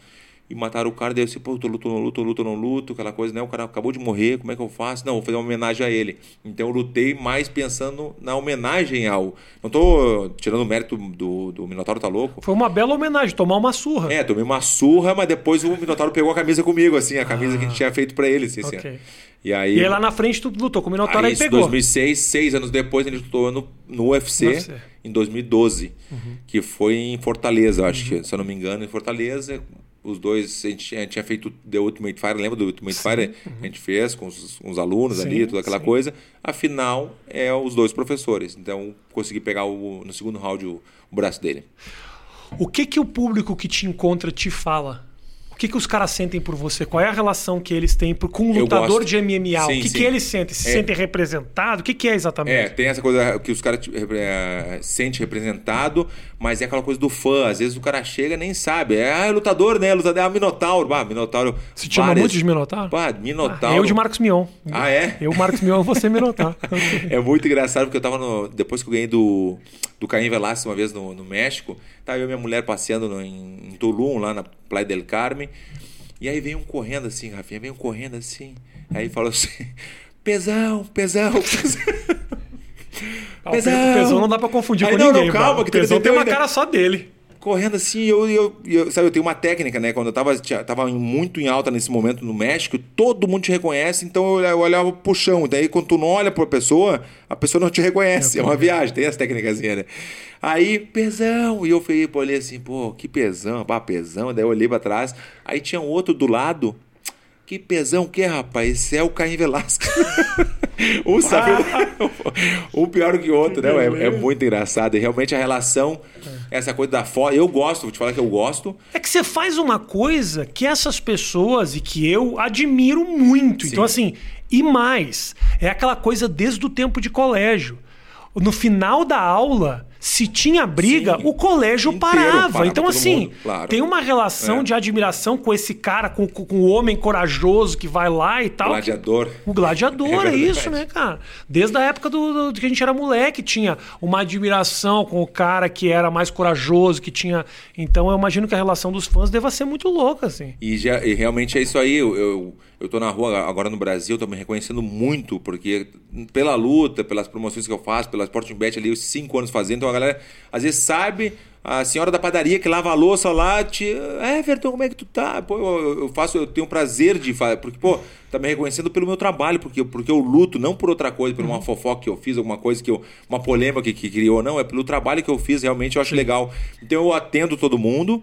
E mataram o cara, daí disse, pô, eu tô luto, não luto, luto, não luto, aquela coisa, né? O cara acabou de morrer, como é que eu faço? Não, vou fazer uma homenagem a ele. Então eu lutei mais pensando na homenagem ao. Não tô tirando o mérito do, do Minotauro, tá louco? Foi uma bela homenagem, tomar uma surra. É, tomei uma surra, mas depois o Minotauro pegou a camisa comigo, assim, a camisa ah, que a gente tinha feito para ele, assim, okay. assim. E aí, e aí lá na frente tu lutou com o Minotauro aí, aí pegou. Em 2006, seis anos depois, ele lutou no, no UFC, no UFC. em 2012, uhum. que foi em Fortaleza, acho uhum. que, se eu não me engano, em Fortaleza os dois, a gente, a gente tinha feito The Ultimate Fire, lembra do Ultimate sim. Fire? Uhum. A gente fez com os, com os alunos sim, ali, toda aquela sim. coisa. Afinal, é os dois professores. Então, consegui pegar o, no segundo round o, o braço dele. O que que o público que te encontra te fala? Que, que os caras sentem por você? Qual é a relação que eles têm com um lutador de MMA? Sim, o que, que eles sentem? Se é. sentem representados? O que, que é exatamente? É, tem essa coisa que os caras é, sentem representado, mas é aquela coisa do fã. Às vezes o cara chega nem sabe. É, ah, é lutador, né? Lutador, é Minotauro. Ah, Minotauro. Você te chama muito de Minotauro? Ah, Minotauro. Ah, eu de Marcos Mion. Ah, é? Eu, Marcos Mion, você Minotauro. é muito engraçado porque eu tava no. Depois que eu ganhei do, do Caim Velasquez uma vez no, no México, tava eu e minha mulher passeando no, em, em Tulum, lá na Playa del Carmen. E aí vem um correndo assim, Rafinha, vem um correndo assim. Aí falou assim: pesão, pesão, pesão. Ah, pesão. pesão não dá pra confundir aí, com não, ninguém. Não, calma, que pesão tem uma cara só dele. Correndo assim, eu, eu, eu, sabe, eu tenho uma técnica, né? Quando eu tava, tava muito em alta nesse momento no México, todo mundo te reconhece, então eu olhava pro chão. Daí quando tu não olha pra pessoa, a pessoa não te reconhece. É, é uma viagem, tem as técnicas, né? Aí, pesão. E eu falei, olhei assim, pô, que pesão, pá, pesão. Daí eu olhei pra trás. Aí tinha um outro do lado. Que pesão que é, rapaz? Esse é o Caim Velasco. um sabe. um pior que o outro, né? É, é, muito engraçado. E realmente a relação, essa coisa da foto. Eu gosto, vou te falar que eu gosto. É que você faz uma coisa que essas pessoas e que eu admiro muito. Sim. Então, assim, e mais, é aquela coisa desde o tempo de colégio. No final da aula, se tinha briga, Sim, o colégio parava. parava. Então, assim, mundo, claro. tem uma relação é. de admiração com esse cara, com, com, o homem corajoso que vai lá e tal. Gladiador. O gladiador, é, é, isso, né, cara? Desde a época do, do, que a gente era moleque, tinha uma admiração com o cara que era mais corajoso, que tinha. Então, eu imagino que a relação dos fãs deva ser muito louca, assim. E, já, e realmente é isso aí. eu, eu eu tô na rua agora no Brasil, tô me reconhecendo muito, porque pela luta, pelas promoções que eu faço, pela Sporting Bet ali, os cinco anos fazendo, então a galera às vezes sabe, a senhora da padaria que lava a louça lá, te. É, Everton, como é que tu tá? Pô, eu, eu faço, eu tenho prazer de fazer, porque, pô, tá me reconhecendo pelo meu trabalho, porque, porque eu luto, não por outra coisa, por uma uhum. fofoca que eu fiz, alguma coisa que eu. Uma polêmica que, que criou, não, é pelo trabalho que eu fiz, realmente eu acho legal. Então eu atendo todo mundo.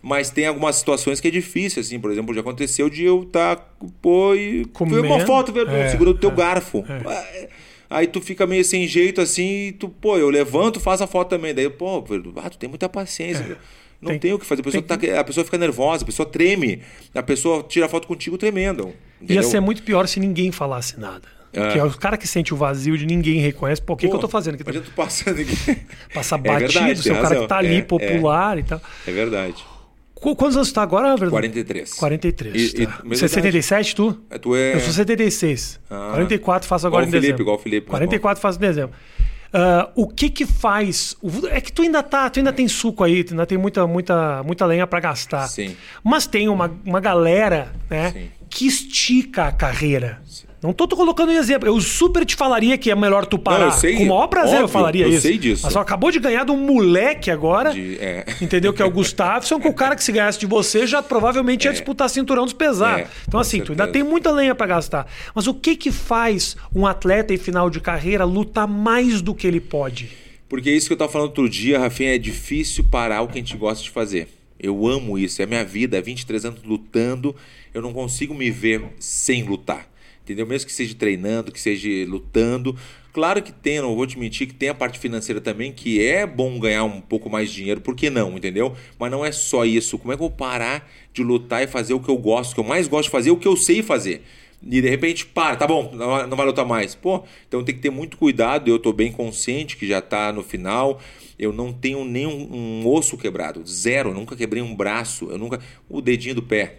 Mas tem algumas situações que é difícil, assim, por exemplo, já aconteceu de eu estar, tá, pô, e ver uma foto, é, segura o teu é, garfo. É. Aí tu fica meio sem jeito assim, e tu, pô, eu levanto, faço a foto também. Daí, pô, ah, tu tem muita paciência. É. Não tem, tem, o que fazer. A pessoa, tem... tá, a pessoa fica nervosa, a pessoa treme, a pessoa tira foto contigo tremendo. Entendeu? Ia ser muito pior se ninguém falasse nada. É. é o cara que sente o vazio de ninguém reconhece. Pô, o que, que eu tô fazendo aqui? Imagina tu passando aqui. Passa é batido, é verdade, seu cara que tá ali, é, popular é. e tal. É verdade. Quantos anos você tá agora, Verdão? 43. 43. E, tá. e, você é 77, tu? É, tu é... Eu sou 76. Ah. 44 faço agora igual em Felipe, dezembro. Igual o Felipe. 44 faço em dezembro. Uh, o que que faz? É que tu ainda tá, tu ainda tem suco aí, tu ainda tem muita, muita, muita lenha para gastar. Sim. Mas tem uma, uma galera, né, Sim. que estica a carreira. Sim. Não tô, tô colocando exemplo. Eu super te falaria que é melhor tu parar. Não, eu sei, Com o maior prazer óbvio, eu falaria eu isso. Eu sei disso. Mas só acabou de ganhar de um moleque agora. De, é. Entendeu? Que é o Gustavo. Só que o cara que se ganhasse de você já provavelmente é. ia disputar cinturão dos pesados. É, então, assim, certeza. tu ainda tem muita lenha para gastar. Mas o que que faz um atleta em final de carreira lutar mais do que ele pode? Porque é isso que eu tava falando outro dia, Rafinha, é difícil parar o que a gente gosta de fazer. Eu amo isso, é a minha vida, 23 anos lutando, eu não consigo me ver sem lutar entendeu? Mesmo que seja treinando, que seja lutando. Claro que tem, não vou te mentir, que tem a parte financeira também, que é bom ganhar um pouco mais de dinheiro, por que não, entendeu? Mas não é só isso. Como é que eu vou parar de lutar e fazer o que eu gosto, o que eu mais gosto de fazer, o que eu sei fazer? E de repente, para, tá bom, não vai lutar mais. Pô, então tem que ter muito cuidado. Eu tô bem consciente que já tá no final. Eu não tenho nenhum um osso quebrado, zero. Eu nunca quebrei um braço, eu nunca. O dedinho do pé,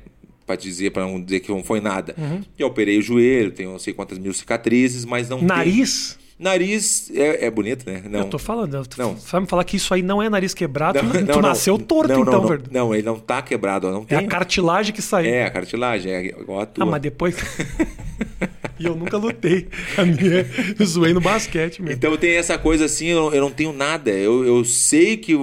para dizer, para não dizer que não foi nada. Uhum. Eu operei o joelho, tenho não sei quantas mil cicatrizes, mas não Nariz? Tem... Nariz é, é bonito, né? Não. Eu tô falando. tô- Não. Vai me falar que isso aí não é nariz quebrado? Não, tu não, nasceu torto, não, então, não, não, ele não tá quebrado, não É tem. a cartilagem que saiu. É, a cartilagem, é igual a tua. Ah, mas depois. e eu nunca lutei. A minha, eu zoei no basquete mesmo. Então tem essa coisa assim, eu, não- eu não tenho nada. Eu, eu sei que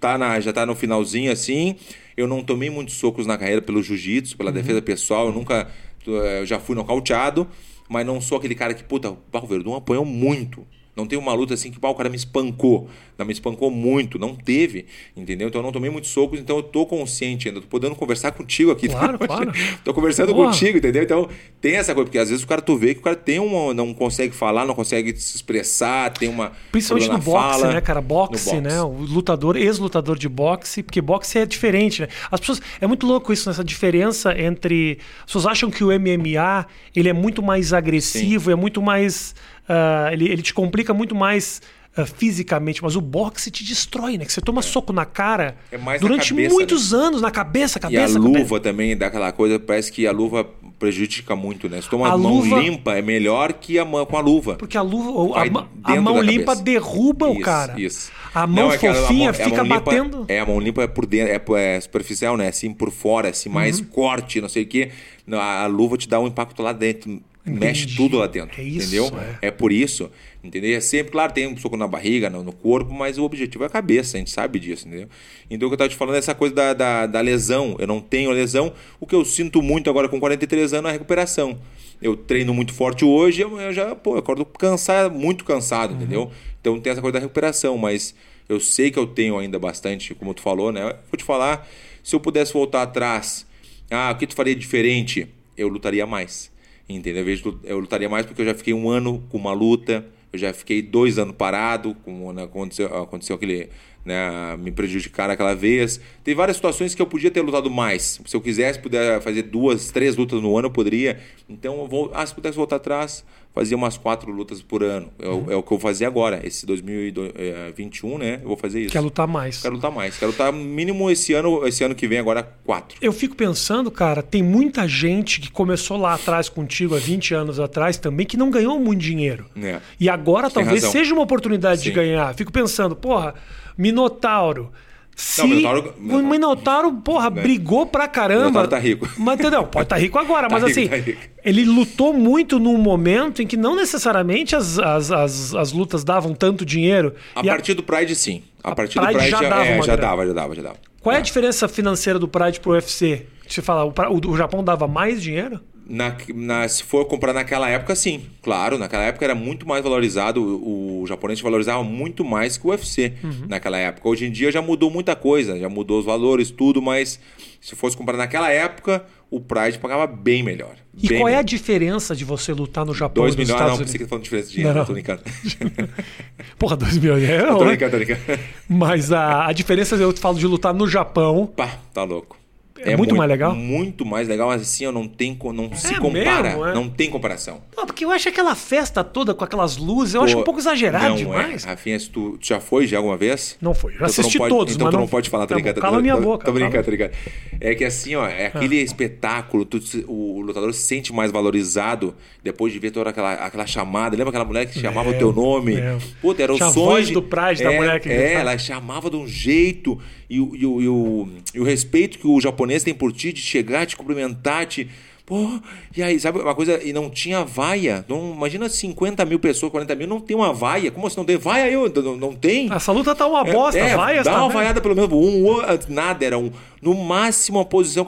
tá na, já tá no finalzinho assim. Eu não tomei muitos socos na carreira pelo jiu-jitsu, Uhum. pela defesa pessoal. Eu nunca. eh, Eu já fui nocauteado, mas não sou aquele cara que, puta, o Barro Verdun apanhou muito. Não tem uma luta assim que pá, o cara me espancou. Não me espancou muito, não teve, entendeu? Então eu não tomei muitos socos, então eu tô consciente ainda. Tô podendo conversar contigo aqui. Claro, tá? claro. Tô conversando Porra. contigo, entendeu? Então tem essa coisa, porque às vezes o cara tu vê que o cara tem uma. não consegue falar, não consegue se expressar, tem uma. Principalmente no boxe, fala. né, cara? Boxe, boxe. né? O lutador, ex-lutador de boxe, porque boxe é diferente, né? As pessoas. É muito louco isso, nessa diferença entre. As pessoas acham que o MMA ele é muito mais agressivo, é muito mais. ah, ele, ele te complica muito mais. Ah, fisicamente, mas o boxe te destrói, né? Que você toma soco na cara É mais na durante cabeça, muitos anos, na cabeça, E a cabeça, luva cabeça. também dá aquela coisa, parece que a luva prejudica muito, né? Se toma A a mão luva- limpa, é melhor que a mão com a luva. Porque a luva, a, a mão limpa cabeça. derruba o Isso, cara. Isso. A mão Não, é que a- a fofinha mão- a fica mão limpa- batendo. é, a mão limpa é por dentro, é, é superficial, né? Assim por fora, assim, mais Uhum. corte, não sei o quê. A luva te dá um impacto lá dentro. Mexe Entendi. tudo lá dentro. É isso, entendeu? é. É por isso. Entendeu? É sempre, claro, tem um soco na barriga, no, no corpo, mas o objetivo é a cabeça, a gente sabe disso, entendeu? Então o que eu tava te falando é essa coisa da, da, da lesão. Eu não tenho lesão. O que eu sinto muito agora com 43 anos é a recuperação. Eu treino muito forte hoje, amanhã eu já, pô, eu acordo cansado, muito cansado, Uhum. entendeu? Então tem essa coisa da recuperação, mas eu sei que eu tenho ainda bastante, como tu falou, né? Vou te falar, se eu pudesse voltar atrás, ah, o que tu faria diferente? Eu lutaria mais. Entendeu? Eu, lutaria mais porque eu já fiquei um ano com uma luta, eu já fiquei dois anos parado, como né, aconteceu, aconteceu aquele. Né, me prejudicar aquela vez. Tem várias situações que eu podia ter lutado mais. Se eu quisesse, puder fazer duas, três lutas no ano, eu poderia. Então, eu vou, ah, se pudesse voltar atrás, fazia umas quatro lutas por ano. É, o- é o que eu vou fazer agora. Esse 2021, né? Eu vou fazer isso. Quer lutar mais. Quero lutar mais. Quero lutar mínimo esse ano, esse ano que vem, agora quatro. Eu fico pensando, cara, tem muita gente que começou lá atrás contigo há 20 anos atrás também que não ganhou muito dinheiro. É. E agora Tem talvez seja uma oportunidade de Sim. ganhar. Fico pensando, porra, Minotauro. Se Não, Minotauro- o Minotauro, porra, Né? brigou pra caramba. Minotauro tá rico. Mas entendeu? Pode estar rico agora, Tá mas rico, assim, tá rico. ele lutou muito num momento em que não necessariamente as, as, as, as lutas davam tanto dinheiro. A E a- partir do Pride, sim. A, partir Pride do Pride já já, dava é, já dava, já dava, já dava. Qual é a É. diferença financeira do Pride pro UFC? Você fala, o, o Japão dava mais dinheiro? Na, na- se for comprar naquela época, sim. Claro, naquela época era muito mais valorizado. O, o japonês valorizava muito mais que o UFC Uhum. naquela época. Hoje em dia já mudou muita coisa, já mudou os valores, tudo, mas se fosse comprar naquela época, o Pride pagava bem melhor. E bem qual é a melhor. diferença de você lutar no Japão 2 e nos milhões, não, Estados pensei que Unidos? falando de diferença de dinheiro, Não, não, tô brincando. Porra, 2 milhões é tô não, né? brincando, tô brincando. Mas a, a diferença, eu te falo de lutar no Japão. Pá, tá louco. É muito mais legal? Muito mais legal, mas assim, ó, não, tem, não se É compara. mesmo, é? Não tem comparação. Pô, porque eu acho aquela festa toda com aquelas luzes, eu acho Pô, um pouco exagerado não demais. É. Rafinha, tu, tu já foi já alguma vez? Não foi. Eu Então tu não assisti pode- todos, então tu não- não pode falar, Tá brincando. cala tô- minha boca, Tô brincando, tô brincando. É que assim, ó, é aquele espetáculo, tu o lutador se sente mais valorizado depois de ver toda aquela, aquela chamada. Lembra aquela mulher que chamava o teu nome? lembro. Puta, era o a sonho. voz do Pride da é, mulher que É, ela chamava de um jeito. E o, e o respeito que o japonês tem por ti, de chegar, te cumprimentar, te. Pô, e aí, sabe uma coisa? E não tinha vaia. Não, imagina 50 mil pessoas, 40 mil, não tem uma vaia. Como assim não tem vaia? Eu, não, não tem. Essa luta tá uma bosta, É, vai dá essa uma merda. vaiada pelo menos. Um, um, nada, era um. No máximo uma posição.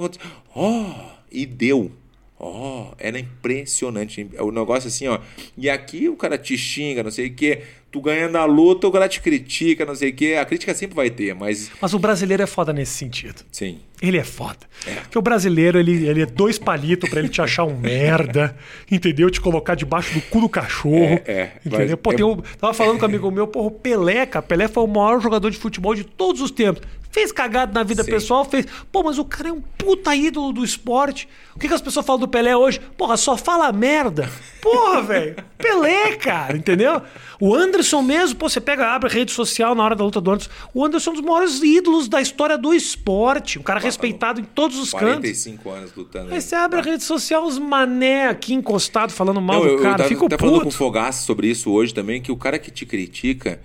Ó, e deu. Ó, era impressionante. O negócio assim, ó. E aqui o cara te xinga, não sei o quê. Tu ganhando a luta, o cara te critica, não sei o quê. A crítica sempre vai ter, mas. Mas o brasileiro é foda nesse sentido. Sim. Ele é foda. Porque o brasileiro, ele, ele é dois palitos pra ele te achar um merda, entendeu? Te colocar debaixo do cu do cachorro. É, é. Entendeu? Mas Pô, é- um- tava falando com um amigo meu, porra, o Pelé, cara. Pelé foi o maior jogador de futebol de todos os tempos. Fez cagada na vida Sim. pessoal, fez. Pô, mas o cara é um puta ídolo do esporte. O que, que as pessoas falam do Pelé hoje? Porra, só fala merda. Porra, velho. Pelé, cara, entendeu? O Anderson mesmo, pô, você pega, abre a rede social na hora da luta do Anderson. O Anderson é um dos maiores ídolos da história do esporte. Um cara respeitado em todos os 45 cantos. anos lutando. Aí você abre a rede social, os mané aqui encostado falando mal Não, do eu, eu cara. tava Fico até falando com o puto. Fogaça sobre isso hoje também, que o cara que te critica,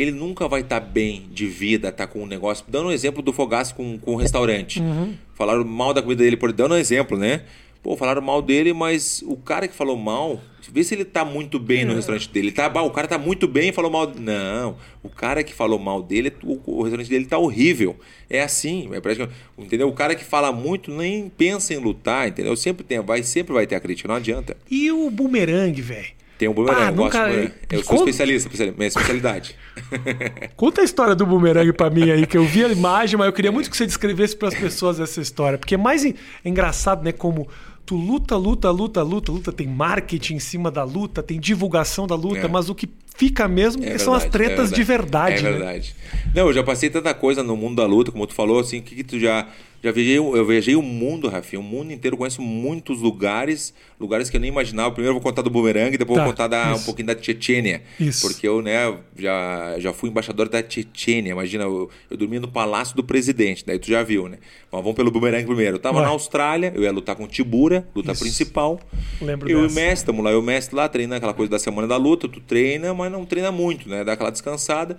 ele nunca vai estar bem de vida, tá com um negócio. Dando um exemplo do Fogaça com, com o restaurante. Uhum. Falaram mal da comida dele, por dando um exemplo, né? Pô, falaram mal dele, mas o cara que falou mal, vê se ele tá muito bem É. no restaurante dele. Tá, bah, o cara tá muito bem e falou mal. Não, o cara que falou mal dele, o, o restaurante dele tá horrível. É assim, é praticamente, entendeu? O cara que fala muito nem pensa em lutar, entendeu? Sempre tem, vai, sempre vai ter a crítica, não adianta. E o bumerangue, velho? Tem um bumerangue, Ah, eu gosto nunca- de. Eu sou Como- especialista, minha especialidade. Conta a história do bumerangue pra mim aí, que eu vi a imagem, mas eu queria muito que você descrevesse pras pessoas essa história. Porque é mais en- engraçado, né? Como tu luta, luta, luta, luta, luta, tem marketing em cima da luta, tem divulgação da luta, É. mas o que fica mesmo É são as verdade, tretas é de verdade. É né? verdade. Não, eu já passei tanta coisa no mundo da luta, como tu falou, assim, que, que tu já. Já viajei, eu viajei o mundo, Rafinha, o mundo inteiro, conheço muitos lugares, lugares que eu nem imaginava. Primeiro eu vou contar do bumerangue, depois Tá, vou contar da, um pouquinho da Chechênia. Isso. Porque eu, né, já, já fui embaixador da Chechênia. Imagina, eu, eu dormia no palácio do presidente, daí tu já viu, né? Mas vamos pelo bumerangue primeiro. Eu tava Vai. na Austrália, eu ia lutar com o Tibura, luta Isso. principal. Lembro eu e o mestre, tamo lá, eu e o mestre lá, treinando aquela coisa da semana da luta, tu treina, mas não treina muito, né? Dá aquela descansada.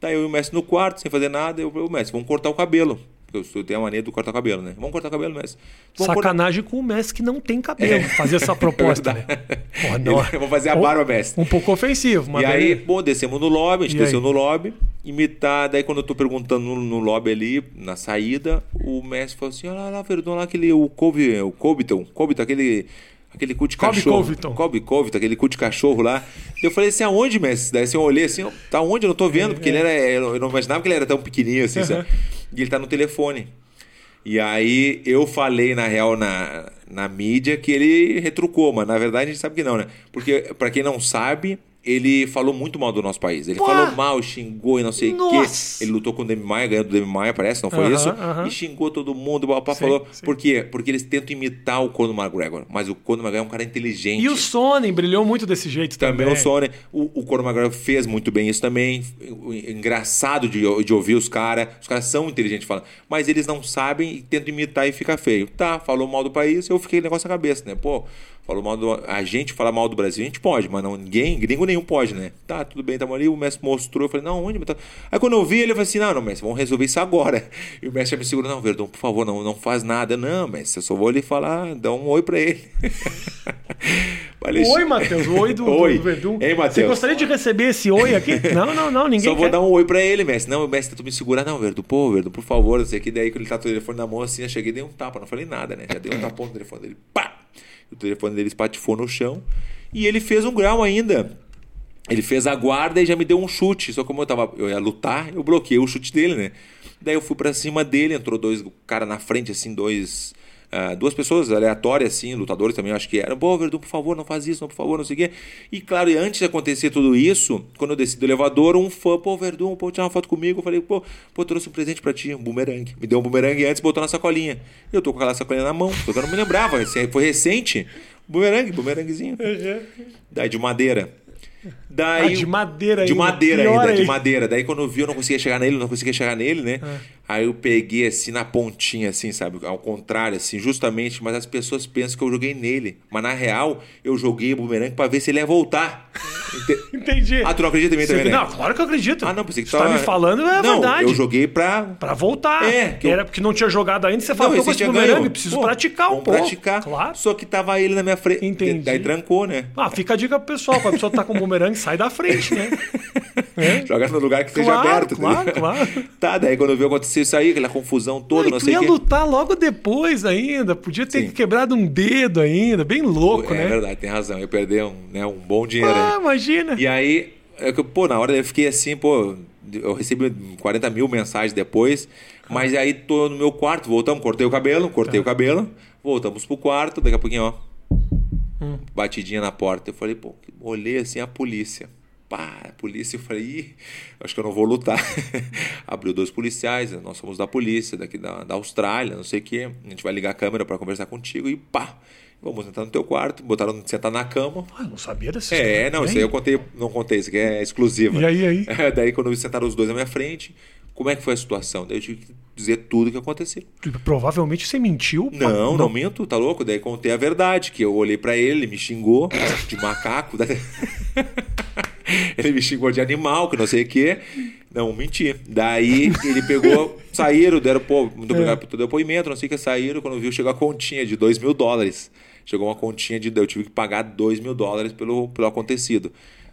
Daí eu e o mestre no quarto, sem fazer nada, eu falei, "Ô, mestre, vamos cortar o cabelo. Porque eu tenho a mania do cortar cabelo, né? Vamos cortar cabelo, mestre. Vamos cortar- Sacanagem com o Messi que não tem cabelo. Fazer essa proposta, né? Porra, não. Ele- eu vou fazer a barba, mestre. Um pouco ofensivo, mas e aí, beleza. bom, descemos no lobby, a gente E desceu aí? no lobby, imitar, daí quando eu tô perguntando no, no lobby ali, na saída, o mestre falou assim, olha lá, lá, Verdun, lá aquele, o Cove, o Cobiton, Cobiton, aquele, aquele cu de Colby cachorro. Covington. Colby Covington, aquele cu de cachorro lá. Eu falei assim, aonde, mestre? Daí assim, eu olhei assim, tá onde? Eu não tô vendo, porque ele era, eu não imaginava que ele era tão pequenininho assim, sabe? E ele tá no telefone. E aí eu falei, na real, na, na mídia que ele retrucou, mas na verdade a gente sabe que não, né? Porque, pra quem não sabe, ele falou muito mal do nosso país. Ele Pô! falou mal, xingou e não sei o quê. Ele lutou com o Demi Maia, ganhou do Demi Maia, parece, não foi isso? E xingou todo mundo, o papá falou. sim. Por quê? Porque eles tentam imitar o Conor McGregor. Mas o Conor McGregor é um cara inteligente. E o Sonnen brilhou muito desse jeito também. Também o Sony. O, o Conor McGregor fez muito bem isso também. Engraçado de, de ouvir os caras. Os caras são inteligentes falando. Mas eles não sabem e tentam imitar e fica feio. Tá, falou mal do país, eu fiquei negócio na cabeça, né? Pô, falou mal do. A gente fala mal do Brasil, a gente pode, mas não, ninguém, gringo nenhum pode, né? Tá, tudo bem, tamo ali. O mestre mostrou, eu falei, não, onde? Tá? Aí quando eu vi, ele falou assim: não, não, mestre, vamos resolver isso agora. E o mestre já me segurou, não, Verdão, por favor, não, não faz nada. Não, mestre, eu só vou ali falar, dá um oi pra ele. Falei, Oi, Matheus. O oi do, Oi. do Verdun. Ei, Matheus. Você gostaria de receber esse oi aqui? Não, não, não. Ninguém Só vou quer. dar um oi pra ele, mestre. Não, mestre, tu me segura. Não, Verdo, pô, Verdo, por favor, não sei o que. Daí, quando ele tá com o telefone na mão, assim, eu cheguei e dei um tapa. Não falei nada, né? Já dei um tapão no telefone dele. Pá! O telefone dele espatifou no chão. E ele fez um grau ainda. Ele fez a guarda e já me deu um chute. Só como eu tava, eu ia lutar, eu bloqueei o chute dele, né? Daí eu fui pra cima dele, entrou dois cara na frente, assim, dois. Ah, duas pessoas aleatórias, assim, lutadores também, acho que eram. Pô, Verdun, por favor, não faz isso, não, por favor, não sei o quê. E claro, e antes de acontecer tudo isso, quando eu desci do elevador, um fã, pô, Verdun, pô, tirar uma foto comigo. Eu falei, pô, pô, trouxe um presente pra ti, um bumerangue. Me deu um bumerangue antes e botou na sacolinha. Eu tô com aquela sacolinha na mão, só que eu não me lembrava, foi recente. Bumerangue, bumeranguezinho. Daí de madeira. Daí, Ah, de madeira De ainda. madeira Pior ainda, de madeira. Daí quando eu vi, eu não conseguia chegar nele, não conseguia chegar nele, né? Ah. Aí eu peguei assim na pontinha, assim, sabe? Ao contrário, assim, justamente, mas as pessoas pensam que eu joguei nele. Mas na real, eu joguei o bumerangue pra ver se ele ia voltar. Ente- Entendi. Ah, tu não acredita em mim Você- também, né? Não, claro que eu acredito. Ah, não, pensei que Você tá tava- me falando, é não, verdade. eu joguei pra. Pra voltar. É, que eu- Era porque não tinha jogado ainda, você Não, falou, esse esse tinha bumerangue, preciso Pô, praticar um pouco. praticar. Claro. Só que tava ele na minha frente. Entendi. Daí trancou, né? Ah, fica a dica pro pessoal, quando a pessoa tá com bumerangue, sai da frente, né? É. Joga no lugar que seja Claro, aberto. claro, entendeu? claro. Tá, daí quando eu vi acontecer isso aí, aquela confusão toda, não tu sei ia o quê. lutar logo depois ainda. Podia ter Sim. quebrado um dedo ainda. Bem louco, é né? verdade, tem razão. Eu perdi um, né, um bom dinheiro Ah, aí. imagina. E aí, é que, pô, na hora eu fiquei assim, pô, eu recebi 40 mil mensagens depois, mas aí tô no meu quarto, voltamos, cortei o cabelo, cortei Tá. o cabelo, voltamos pro quarto, daqui a pouquinho, ó, Hum. batidinha na porta. Eu falei, pô, olhei assim a polícia. Pá, a polícia, eu falei, Ih, acho que eu não vou lutar. Abriu dois policiais, nós somos da polícia, daqui da, da Austrália, não sei o quê. A gente vai ligar a câmera para conversar contigo e pá. Vamos entrar no teu quarto, botaram sentar na cama. Ah, não sabia dessa É, história. não, isso aí eu contei, não contei, isso aqui é exclusiva. E aí, aí? Daí quando sentaram os dois na minha frente, como é que foi a situação? Daí eu tive que dizer tudo o que aconteceu. Provavelmente você mentiu. pra- Não, não minto, tá louco? Daí contei a verdade, que eu olhei pra ele, ele me xingou de macaco. ele me xingou de animal, que não sei o quê. Não, menti. Daí ele pegou, saíram, deram, pô, muito obrigado por teu depoimento, não sei o que, saíram. Quando viu, chegou a continha de 2 mil dólares. Chegou uma continha de. Eu tive que pagar 2 mil dólares pelo, pelo acontecido.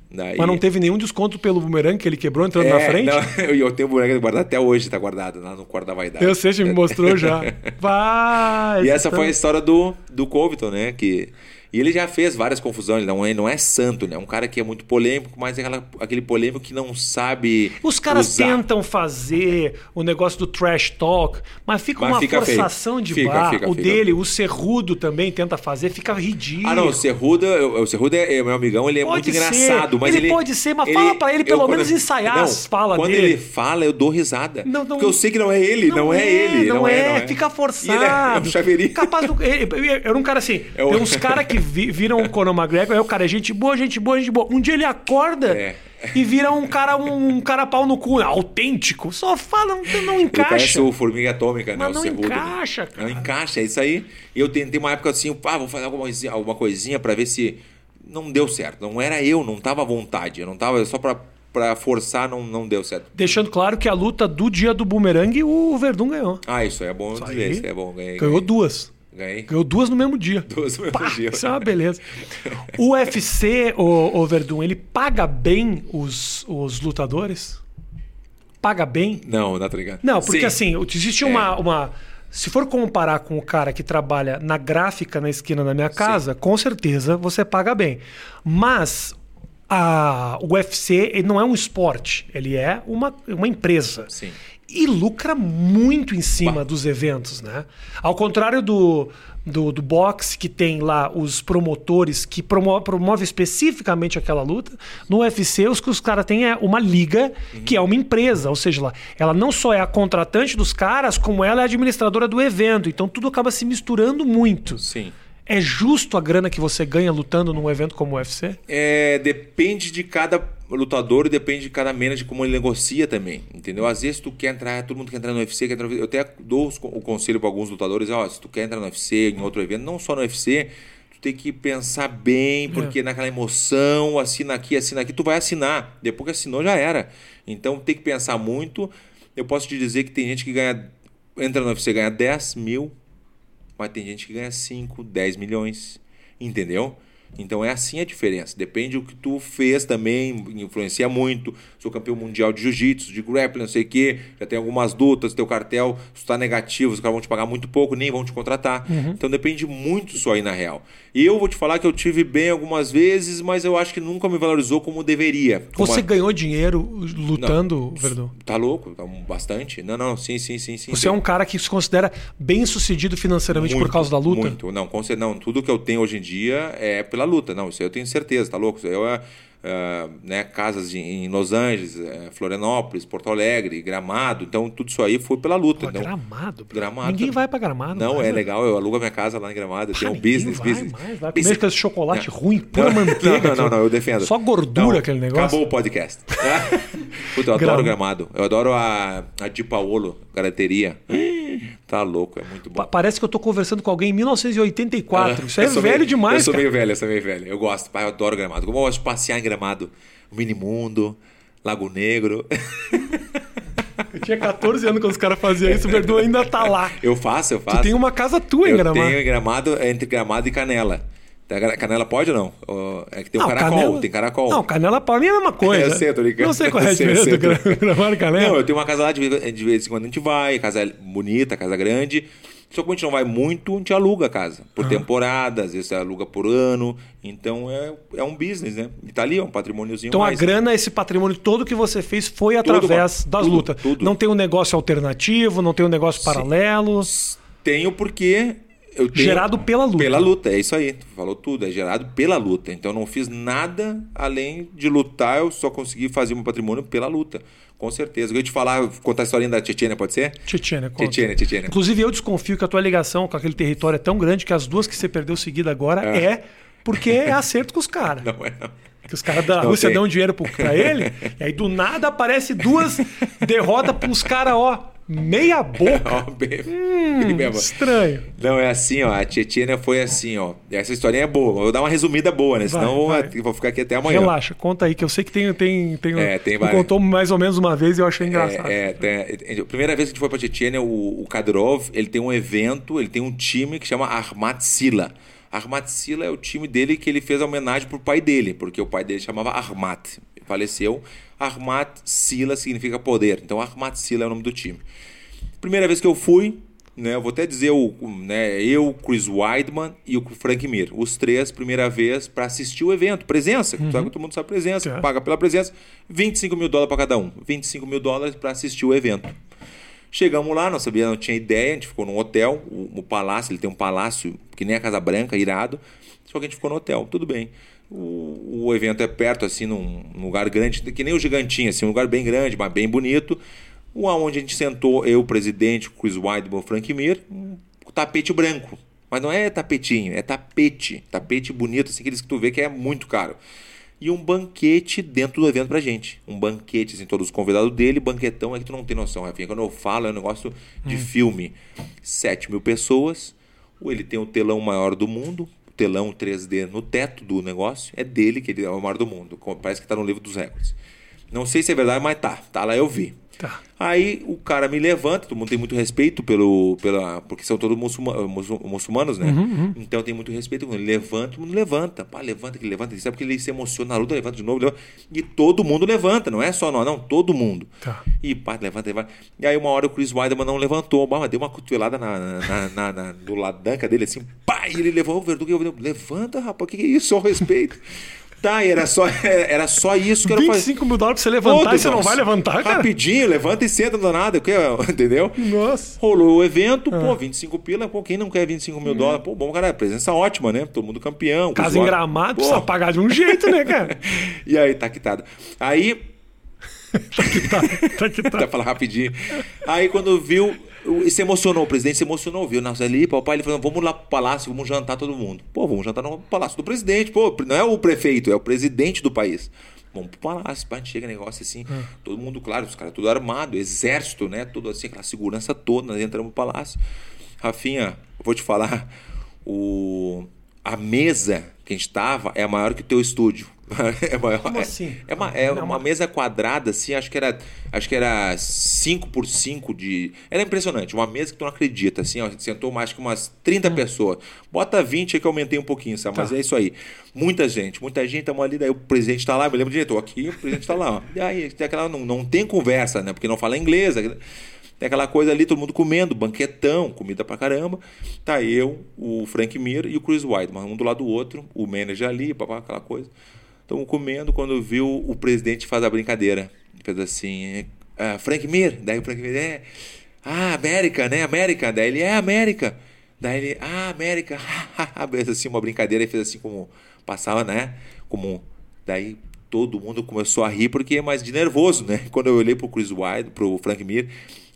Daí, Mas não teve nenhum desconto pelo bumerangue que ele quebrou entrando na É, frente? não, eu, tenho o boneco guardado até hoje, tá guardado lá no quarto da vaidade. Eu sei, você me mostrou já. Vai! E essa tá- foi a história do, do Covington, né? Que, e ele já fez várias confusões, ele não é, não é santo, né? É um cara que é muito polêmico, mas é aquela, aquele polêmico que não sabe. Os caras usar. tentam fazer o negócio do trash talk, mas fica Mas uma fica feio. forçação de Fica, bar. fica, o dele, o Cerrudo também tenta fazer, fica ridículo. Ah, não, o Cerruda, o Cerruda é, é meu amigão, ele é Pode muito ser. engraçado, mas Ele ele. pode ser, mas fala pra ele pelo eu, menos quando- ensaiar não, as falas Quando dele. ele fala, eu dou risada. Não, não- porque eu sei que não é ele, não, é, ele. Não, é, não é. fica E forçado. ele é um chaveirinho. Capaz do. ele- ele- Era um cara assim. É Tem uns caras que vi- viram o Conor McGregor, aí o cara é gente boa, gente boa, gente boa. Um dia ele acorda É. e vira um cara, um, cara pau no cu, autêntico. Só fala, não, não Ele encaixa. parece o Formiga Atômica, né? Mas o não Cerrudo, né? encaixa, cara. Não encaixa, é isso aí. E eu tentei uma época assim, pá, vou fazer alguma coisinha, alguma coisinha pra ver se. Não deu certo. Não era eu, não tava à vontade. Eu não tava só pra, pra forçar, não, não deu certo. Deixando claro que a luta do dia do bumerangue, o Verdun ganhou. Ah, isso aí é bom dizer, aí. isso é bom. Ganhei, Ganhou duas. Ganhei. Ganhou duas no mesmo dia. Duas no mesmo Pá, dia. Isso é uma beleza. O UFC, o, o Verdun, ele paga bem os, os lutadores? Paga bem? Não, não tá ligado. Não, porque Sim. assim, existe uma, uma. Se for comparar com o cara que trabalha na gráfica na esquina da minha casa, com certeza você paga bem. Mas a, o UFC ele não é um esporte, ele é uma, uma empresa. Sim. E lucra muito em cima dos eventos, né? Ao contrário do, do, do boxe, que tem lá os promotores que promo promove especificamente aquela luta, no UFC os que os caras têm é uma liga que é uma empresa, ou seja, lá, ela não só é a contratante dos caras, como ela é a administradora do evento. Então tudo acaba se misturando muito. Sim. É justo a grana que você ganha lutando num evento como o UFC? É, depende de cada lutador depende de cada manager como ele negocia também, entendeu? Às vezes tu quer entrar, todo mundo quer entrar no UFC, quer entrar no... eu até dou os- o conselho para alguns lutadores, ó, se tu quer entrar no UFC, em outro evento, não só no UFC, tu tem que pensar bem, porque naquela emoção, assina aqui, assina aqui, tu vai assinar, depois que assinou já era. Então tem que pensar muito. Eu posso te dizer que tem gente que ganha, entra no UFC e ganha 10 mil, mas tem gente que ganha 5, 10 milhões, entendeu? Então é assim a diferença. Depende do que tu fez também, influencia muito. Sou campeão mundial de jiu-jitsu, de grappling, não sei o quê. Já tem algumas lutas, teu cartel, se tu tá negativo, os caras vão te pagar muito pouco, nem vão te contratar. Então depende muito isso aí na real. E eu vou te falar que eu tive bem algumas vezes, mas eu acho que nunca me valorizou como deveria. Como Você a- ganhou dinheiro lutando, Verdun? Tá louco? Tá bastante? Não, não, sim, sim, sim, sim. Você é um cara que se considera bem sucedido financeiramente por causa da luta? Muito, não, não. Tudo que eu tenho hoje em dia é pela luta, não. Isso aí eu tenho certeza, tá louco? Isso aí é, é, né, casas de- em Los Angeles, Florianópolis, Porto Alegre, Gramado. Então, tudo isso aí foi pela luta. Pô, gramado. Gramado. Ninguém vai pra Gramado. Não, vai, é né? legal. Eu alugo a minha casa lá em Gramado. Eu Ah, tenho um ninguém business, vai business. mais, vai business. comer esse chocolate Não. ruim, pura Não, manteiga. Não, não, não, eu defendo. Só gordura Não, aquele negócio. Acabou o podcast. Puta, eu adoro Grama- Gramado. Eu adoro a, a Di Paolo, garateria. Tá louco, é muito bom. Pa- Parece que eu tô conversando com alguém em 1984. Isso é Eu sou velho meio- demais, Eu sou cara. meio velho, eu sou meio velho. Eu gosto, pai, eu adoro Gramado. Como eu gosto de passear em Gramado. Minimundo, Lago Negro. Eu tinha 14 anos quando os caras faziam isso, o Verdun ainda tá lá. Eu faço, eu faço. Tu tem uma casa tua em eu Gramado. tenho em Gramado, entre Gramado e Canela. Canela pode ou não? É que tem um Não, caracol, Canela- tem caracol. Não, canela mim é a mesma coisa. Eu sei, tô ligado. Não sei qual é a diferença do canela. Não, eu tenho uma casa lá de vez, de vez em quando a gente vai, casa bonita, casa grande. Só que como a gente não vai muito, a gente aluga a casa. Por Ah. temporada, às vezes aluga por ano. Então é, é um business, né? E tá ali, é um patrimôniozinho Então mais. a grana, esse patrimônio todo que você fez foi através mano. das Tudo, lutas. tudo. Não tem um negócio alternativo, não tem um negócio paralelo. Tenho porque eu tenho- Gerado pela luta. Pela luta, é isso aí. Tu falou tudo, é gerado pela luta. Então eu não fiz nada além de lutar, eu só consegui fazer meu patrimônio pela luta. Com certeza. Eu ia te falar, contar a historinha da Tchetchênia, pode ser? Tchetchênia, conta. Tchetchênia, Tchetchênia. Inclusive, eu desconfio que a tua ligação com aquele território é tão grande que as duas que você perdeu seguida agora é, porque é acerto com os caras. Não é não. Que os caras da Não Rússia tem. dão dinheiro pra ele, e aí do nada aparece duas derrotas pros caras, ó, meia boca. Ó, bem- bem Hum, mesmo. estranho. Não, é assim, ó. A Tchetchênia foi assim, ó. Essa historinha é boa, eu vou dar uma resumida boa, né? Vai, Senão vai. eu vou ficar aqui até amanhã. Relaxa, conta aí, que eu sei que tem. tem, tem, É, tem várias. contou mais ou menos uma vez e eu achei engraçado. É, é, tem- a primeira vez que a gente foi pra Tchetchênia, o, o Kadyrov, ele tem um evento, ele tem um time que chama Armat Sila. Armat Sila é o time dele que ele fez a homenagem pro pai dele, porque o pai dele chamava Armat. Faleceu. Armat Sila significa poder. Então Armat Sila é o nome do time. Primeira vez que eu fui, né, eu vou até dizer o, né, eu, Chris Weidman e o Frank Mir, os três, primeira vez para assistir o evento, presença, que todo mundo sabe presença, É. paga pela presença, 25 mil dólares para cada um, 25 mil dólares para assistir o evento. Chegamos lá, não sabia, não tinha ideia, a gente ficou num hotel, o, o palácio, ele tem um palácio que nem a Casa Branca, irado, só que a gente ficou no hotel, tudo bem. O, o evento é perto, assim, num, num lugar grande, que nem o Gigantinho, assim, um lugar bem grande, mas bem bonito. O aonde a gente sentou, eu, o presidente, o Chris Weidman, o Frank Mir, um tapete branco. Mas não é tapetinho, é tapete. Tapete bonito, assim, aqueles que tu vê que é muito caro. E um banquete dentro do evento pra gente. Um banquete, assim, todos os convidados dele, banquetão, é que tu não tem noção, Rafinha. Quando eu falo, é um negócio de filme. 7 mil pessoas, ou ele tem o telão maior do mundo, telão 3D no teto do negócio, é dele, que ele é o maior do mundo. Parece que tá no livro dos recordes. Não sei se é verdade, mas tá. Tá lá, eu vi. Tá. Aí o cara me levanta, todo mundo tem muito respeito pelo, pela, porque são todos muçulma- muçul- muçulmanos, né? Então tem muito respeito. Ele levanta, todo mundo levanta. Pá, levanta, que levanta. Sabe que ele se emociona na luta, levanta de novo, levanta. E todo mundo levanta, não é só nós, não, todo mundo. Tá. E pá, levanta, levanta. E aí uma hora o Chris Weidman não levantou, bah, deu uma cotovelada na, na, na, na- do lado da anca dele, assim, pá, e ele levou o verdugo e eu levanta, rapaz, o que, que é isso? Só respeito. Tá, era só, era só isso que eu 25 mil dólares pra você levantar e você não vai levantar, cara? Rapidinho, levanta e senta, não dá nada, o que, entendeu? Nossa. Rolou o evento, Ah. pô, 25 pila, pô, quem não quer 25 mil dólares? Pô, bom, cara, presença ótima, né? Todo mundo campeão. Casa em usuário. gramado, Pô, precisa pagar de um jeito, né, cara? E aí, tá quitado. Aí, Tá, tá que Dá tá. pra falar rapidinho. Aí quando viu, o- se emocionou, o presidente se emocionou, viu? Nossa, ali, papai, ele falou, vamos lá pro palácio, vamos jantar todo mundo. Pô, vamos jantar no palácio do presidente, pô, não é o prefeito, é o presidente do país. Vamos pro palácio, pá, chega negócio assim, todo mundo, claro, os caras tudo armado, exército, né? Tudo assim, aquela segurança toda, nós entramos no palácio. Rafinha, eu vou te falar, o, a mesa que a gente tava é maior que o teu estúdio. É maior, Como é- assim? É, uma, é Não, uma mas- mesa quadrada, assim, acho que era. Acho que era 5 por 5 de. Era impressionante, uma mesa que tu não acredita, assim, ó, sentou mais que umas 30 pessoas. Bota 20 aí que eu aumentei um pouquinho, sabe? Mas Hum. Tá. é isso aí. Muita gente, muita gente, estamos ali, daí o presidente tá lá, eu me lembro direito, aqui, o presidente tá lá, ó. E aí, tem aquela, não, não tem conversa, né? Porque não fala inglês. Tem aquela coisa ali, todo mundo comendo, banquetão, comida pra caramba. Tá eu, o Frank Mir e o Chris Weidman, um do lado do outro, o manager ali, papá, aquela coisa. Estamos comendo quando viu o presidente faz a brincadeira. Fez assim, ah, Frank Mir. Daí o Frank Mir, é, ah, América, né? América. Daí ele, é América. Daí ele, ah, América. fez assim uma brincadeira e fez assim como, passava, né? Como, daí todo mundo começou a rir porque é mais de nervoso, né? Quando eu olhei pro Chris Wilde, pro Frank Mir,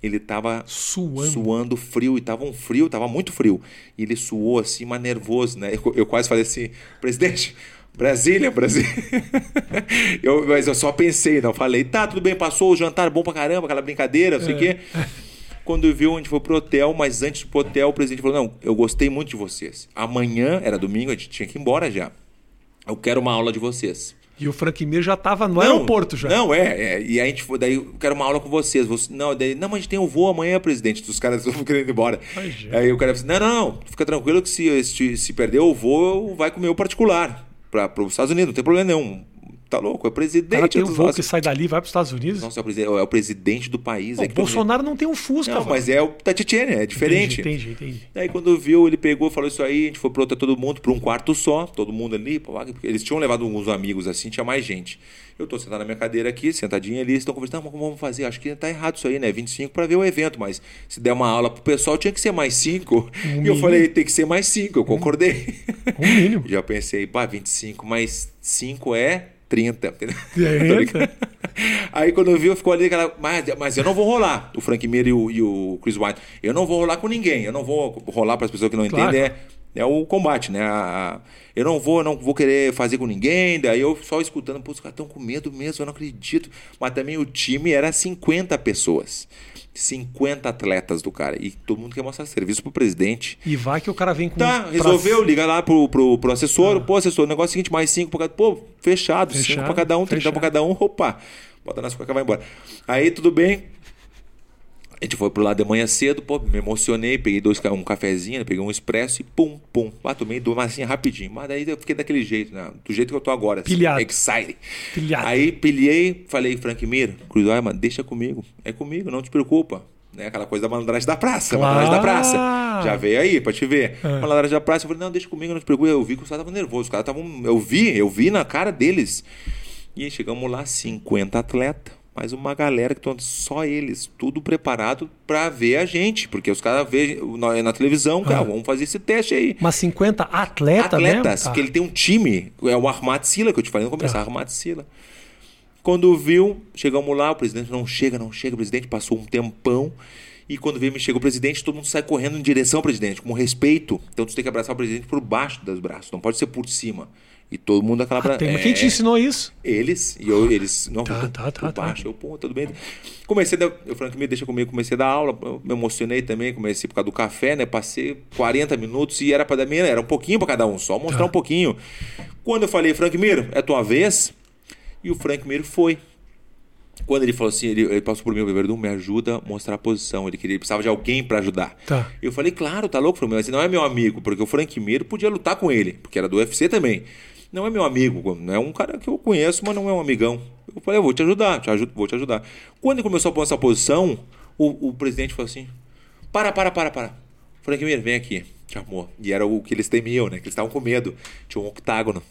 ele tava Suando. suando frio e tava um frio, tava muito frio. E ele suou assim, mas nervoso, né? Eu, eu quase falei assim, presidente, Brasília, Brasília. eu, mas eu só pensei, não falei, tá, tudo bem, passou o jantar bom pra caramba, aquela brincadeira, não sei o quê. Quando viu, a gente foi pro hotel, mas antes pro hotel, o presidente falou: Não, eu gostei muito de vocês. Amanhã, era domingo, a gente tinha que ir embora já. Eu quero uma aula de vocês. E o Frank Mir já tava no aeroporto já. Não, é, é. E aí a gente foi, daí eu quero uma aula com vocês. Você, não, daí, não, mas a gente tem um voo amanhã, presidente. Os caras estão querendo ir embora. Ai, aí o cara disse: não, não, não, fica tranquilo que se, se, se perder o voo, vai com o meu particular para os Estados Unidos, não tem problema nenhum. Tá louco? É o cara presidente. tem um voo que sai dali e vai para os Estados Unidos. Nossa, é o, presi- é o presidente do país. Pô, é o Bolsonaro não tem um Fusca, Não, velho. mas é o Tatitiene, é diferente. Entendi, entendi, entendi. Daí quando viu, ele pegou, falou isso aí, a gente foi pro outro todo mundo, para um quarto só, todo mundo ali, pô, porque eles tinham levado alguns amigos assim, tinha mais gente. Eu tô sentado na minha cadeira aqui, sentadinho ali, estão conversando, "Não, mas como vamos fazer? Acho que tá errado isso aí, né? 25 para ver o evento, mas se der uma aula pro pessoal, tinha que ser mais 5. e eu falei, tem que ser mais 5, eu concordei. O mínimo. Já pensei, pá, 25 mais 5 é 30. entendeu? É, Tô ligado? Aí quando viu, ficou ali. Mas, mas eu não vou rolar. O Frank Mir e o, e o Chris White. Eu não vou rolar com ninguém. Eu não vou rolar para as pessoas que não Claro. entendem. É, é o combate, né? A- eu não vou, não vou querer fazer com ninguém. Daí eu só escutando, pô, os caras estão com medo mesmo, eu não acredito. Mas também o time era 50 pessoas. 50 atletas do cara. E todo mundo quer mostrar serviço pro presidente. E vai que o cara vem com. Tá, pra- resolveu, liga lá pro, pro, pro assessor. Pô, assessor, o negócio é o seguinte, mais cinco pra cada. Pô, fechado, cinco Fechado, pra cada um, 30 fechado. pra cada um, opa. Bota nas cuecas e vai embora. Aí tudo bem. A gente foi pro lado de manhã cedo, pô, me emocionei, peguei dois, um cafezinho, peguei um expresso e pum, pum. Lá tomei duas massinhas rapidinho. Mas daí eu fiquei daquele jeito, né? Do jeito que eu tô agora. assim, Pilhado. excited. Pilhado. Aí pilhei, falei, Frank Mir, Cruz, mano, deixa comigo. É comigo, não te preocupa. Né? Aquela coisa da malandragem da praça. Claro. Malandragem da praça. Já veio aí pra te ver. É. Malandragem da praça. Eu falei, não, deixa comigo, não te preocupa. Eu vi que os caras estavam nervosos. Os caras estavam. Eu vi, eu vi na cara deles. E aí chegamos lá, 50 atletas. Mais uma galera que estão só eles, tudo preparado pra ver a gente. Porque os caras veem na, na televisão, cara, vamos fazer esse teste aí. Mas 50 atleta mesmo? Atletas, Tá. porque ele tem um time, é o Armat Sila, que eu te falei no começo, Tá. Armat Sila. Quando viu, chegamos lá, o presidente não chega, não chega, o presidente passou um tempão. E quando veio, me chega o presidente, todo mundo sai correndo em direção ao presidente, com respeito. Então tu tem que abraçar o presidente por baixo dos braços, não pode ser por cima. E todo mundo aquela Ah, tem- mas quem te ensinou isso? eles, e eu, eles, não, Tá, tá, tá, tá. baixo, eu, pô, tudo bem. Comecei, a dar, eu, Frank, me deixa comigo, comecei a dar aula, me emocionei também, comecei por causa do café, né, passei 40 minutos e era para dar meia, era um pouquinho para cada um, só mostrar Tá. um pouquinho. Quando eu falei, Frank Miro, é tua vez, e o Frank Miro foi. Quando ele falou assim, ele, ele passou por mim, o Verdun me ajuda a mostrar a posição. Ele queria, ele precisava de alguém para ajudar. Tá. Eu falei, claro, tá louco, Frank, mas ele não é meu amigo, porque o Frank Mir podia lutar com ele, porque era do UFC também. Não é meu amigo, não é um cara que eu conheço, mas não é um amigão. Eu falei, eu vou te ajudar, te ajudo, vou te ajudar. Quando ele começou a pôr essa posição, o, o presidente falou assim: para, para, para, para. Frank Mir, vem aqui. Chamou. E era o que eles temiam, né? Que eles estavam com medo. Tinha um octágono.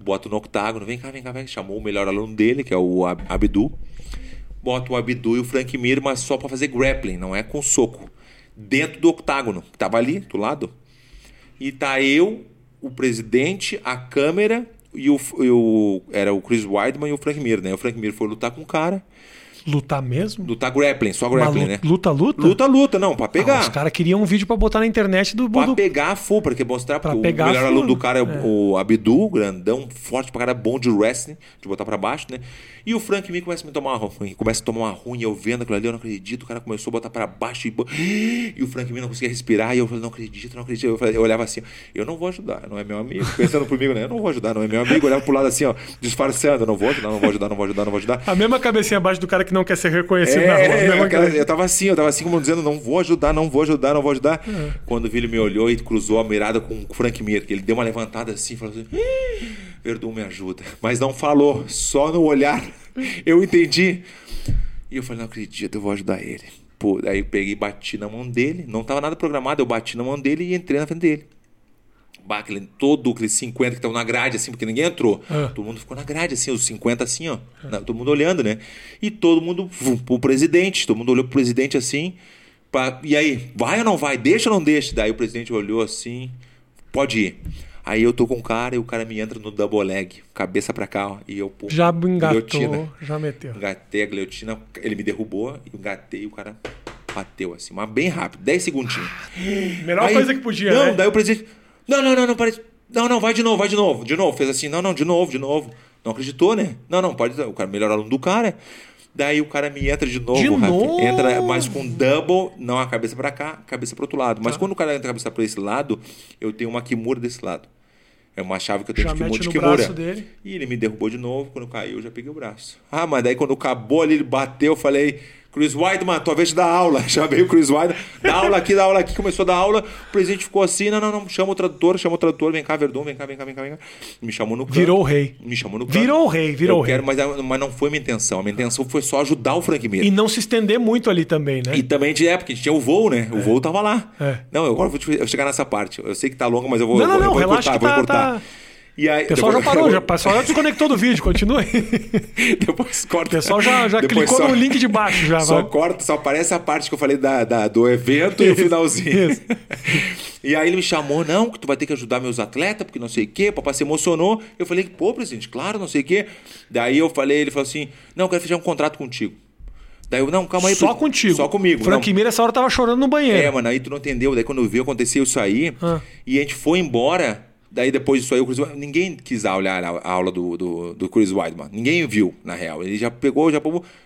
Bota no octágono, vem cá, vem cá, vem. Chamou o melhor aluno dele, que é o Ab- Abdu. Bota o Abdu e o Frank Mir, mas só para fazer grappling, não é com soco. Dentro do octágono, que tava ali, do lado. E tá eu, o presidente, a câmera e o, e o- era o Chris Weidman e o Frank Mir, né? O Frank Mir foi lutar com o cara, Lutar mesmo? lutar grappling, só grappling, lu- né? Luta, luta? Luta, luta, não, pra Ah, pegar. os caras queriam um vídeo pra botar na internet do... Pra do... pegar full, porque mostrar Pra porque pegar o melhor aluno do cara é, o- é. o Abdu, grandão, forte pra cara, bom de wrestling, de botar pra baixo, né? E o Frank me começa a me tomar uma ruim, começa a tomar uma ruim, eu vendo aquilo ali, eu não acredito, o cara começou a botar pra baixo e, e o Frank me não conseguia respirar, e eu falei, não acredito, não acredito. Eu, falei- eu olhava assim, eu não vou ajudar, não é meu amigo, pensando comigo, né? Eu não vou ajudar, não é meu amigo, eu olhava pro lado assim, ó, disfarçando, não vou ajudar, não vou ajudar, não vou ajudar, não vou ajudar. A mesma cabecinha abaixo do cara que não quer ser reconhecido É, na rua. aquela- cabeça. eu tava assim, eu tava assim como dizendo, não vou ajudar, não vou ajudar, não vou ajudar. Quando o Vili me olhou e cruzou a mirada com o Frank Mir, que ele deu uma levantada assim, falou assim, "Ih, Verdun me ajuda. Mas não falou, só no olhar. Eu entendi. E eu falei, não acredito, eu vou ajudar ele. Pô, aí eu peguei e bati na mão dele, não tava nada programado, eu bati na mão dele e entrei na frente dele. Aquele, todo aqueles 50 que estavam na grade, assim, porque ninguém entrou. Ah. Todo mundo ficou na grade, assim, os 50 assim, ó. Na- todo mundo olhando, né? E todo mundo vum, pro presidente. Todo mundo olhou pro presidente assim. pra- e aí, vai ou não vai? Deixa ou não deixa? Daí o presidente olhou assim, pode ir. Aí eu tô com o cara e o cara me entra no double leg, cabeça pra cá, ó. E eu, pô, Já engatou, guilhotina. já meteu. Engatei a guilhotina, ele me derrubou, engatei e o cara bateu assim, mas bem rápido, 10 segundinhos. Melhor Aí- coisa que podia, Não, né? daí o presidente. Não, não, não, não, parece. Não, não, vai de novo, vai de novo. De novo. Fez assim, não, não, de novo, de novo. Não acreditou, né? Não, não, pode. O cara, melhor aluno do cara. Daí o cara me entra de novo, De Rafa. novo? Entra, mas com double, não a cabeça pra cá, cabeça pro outro lado. Mas Tá. quando o cara entra a cabeça pra esse lado, eu tenho uma Kimura desse lado. É uma chave que eu tenho Já de Kimura. De Kimura. braço dele. E ele me derrubou de novo. Quando caiu, eu já peguei o braço. Ah, mas daí quando acabou ali, ele bateu, eu falei, Chris Weidman, tua vez de dar aula. Chamei o Chris Weidman, dá aula aqui, dá aula aqui. Começou a dar aula, o presidente ficou assim, não, não, não, chama o tradutor, chama o tradutor, vem cá, Verdun, vem cá, vem cá, vem cá, vem cá. Me chamou no canto. Virou o rei. Me chamou no canto. Virou o rei, virou Eu o rei. quero, mas, mas não foi minha intenção. A minha intenção foi só ajudar o Frank Mir. E não se estender muito ali também, né? E também de época, a gente tinha o voo, né? O voo tava lá. É. Não, eu agora vou vou chegar nessa parte. Eu sei que tá longa, mas eu vou, Não, eu não, vou, eu não, vou relaxa cortar, que vou tá- cortar. tá- E aí, O pessoal já depois- parou, já, o pessoal já desconectou do vídeo, continua aí. Depois corta. O pessoal já, já Depois clicou só- no link de baixo já. Só vai. corta, só aparece a parte que eu falei da, da- do evento e o Isso, finalzinho. isso. E aí ele me chamou, não, que tu vai ter que ajudar meus atletas, porque não sei o quê. Papai se emocionou. Eu falei, pô, presidente, claro, não sei o quê. Daí eu falei, ele falou assim, não, eu quero fechar um contrato contigo. Daí eu, não, calma aí. Só contigo. Só comigo. Frank. Mir, essa hora, tava chorando no banheiro. É, mano, aí tu não entendeu. Daí quando eu vi, aconteceu isso aí. Ah. E a gente foi embora. Daí depois disso aí, o Chris Weidman, ninguém quis olhar a aula do, do, do Chris Weidman. Ninguém viu, na real. Ele já pegou, já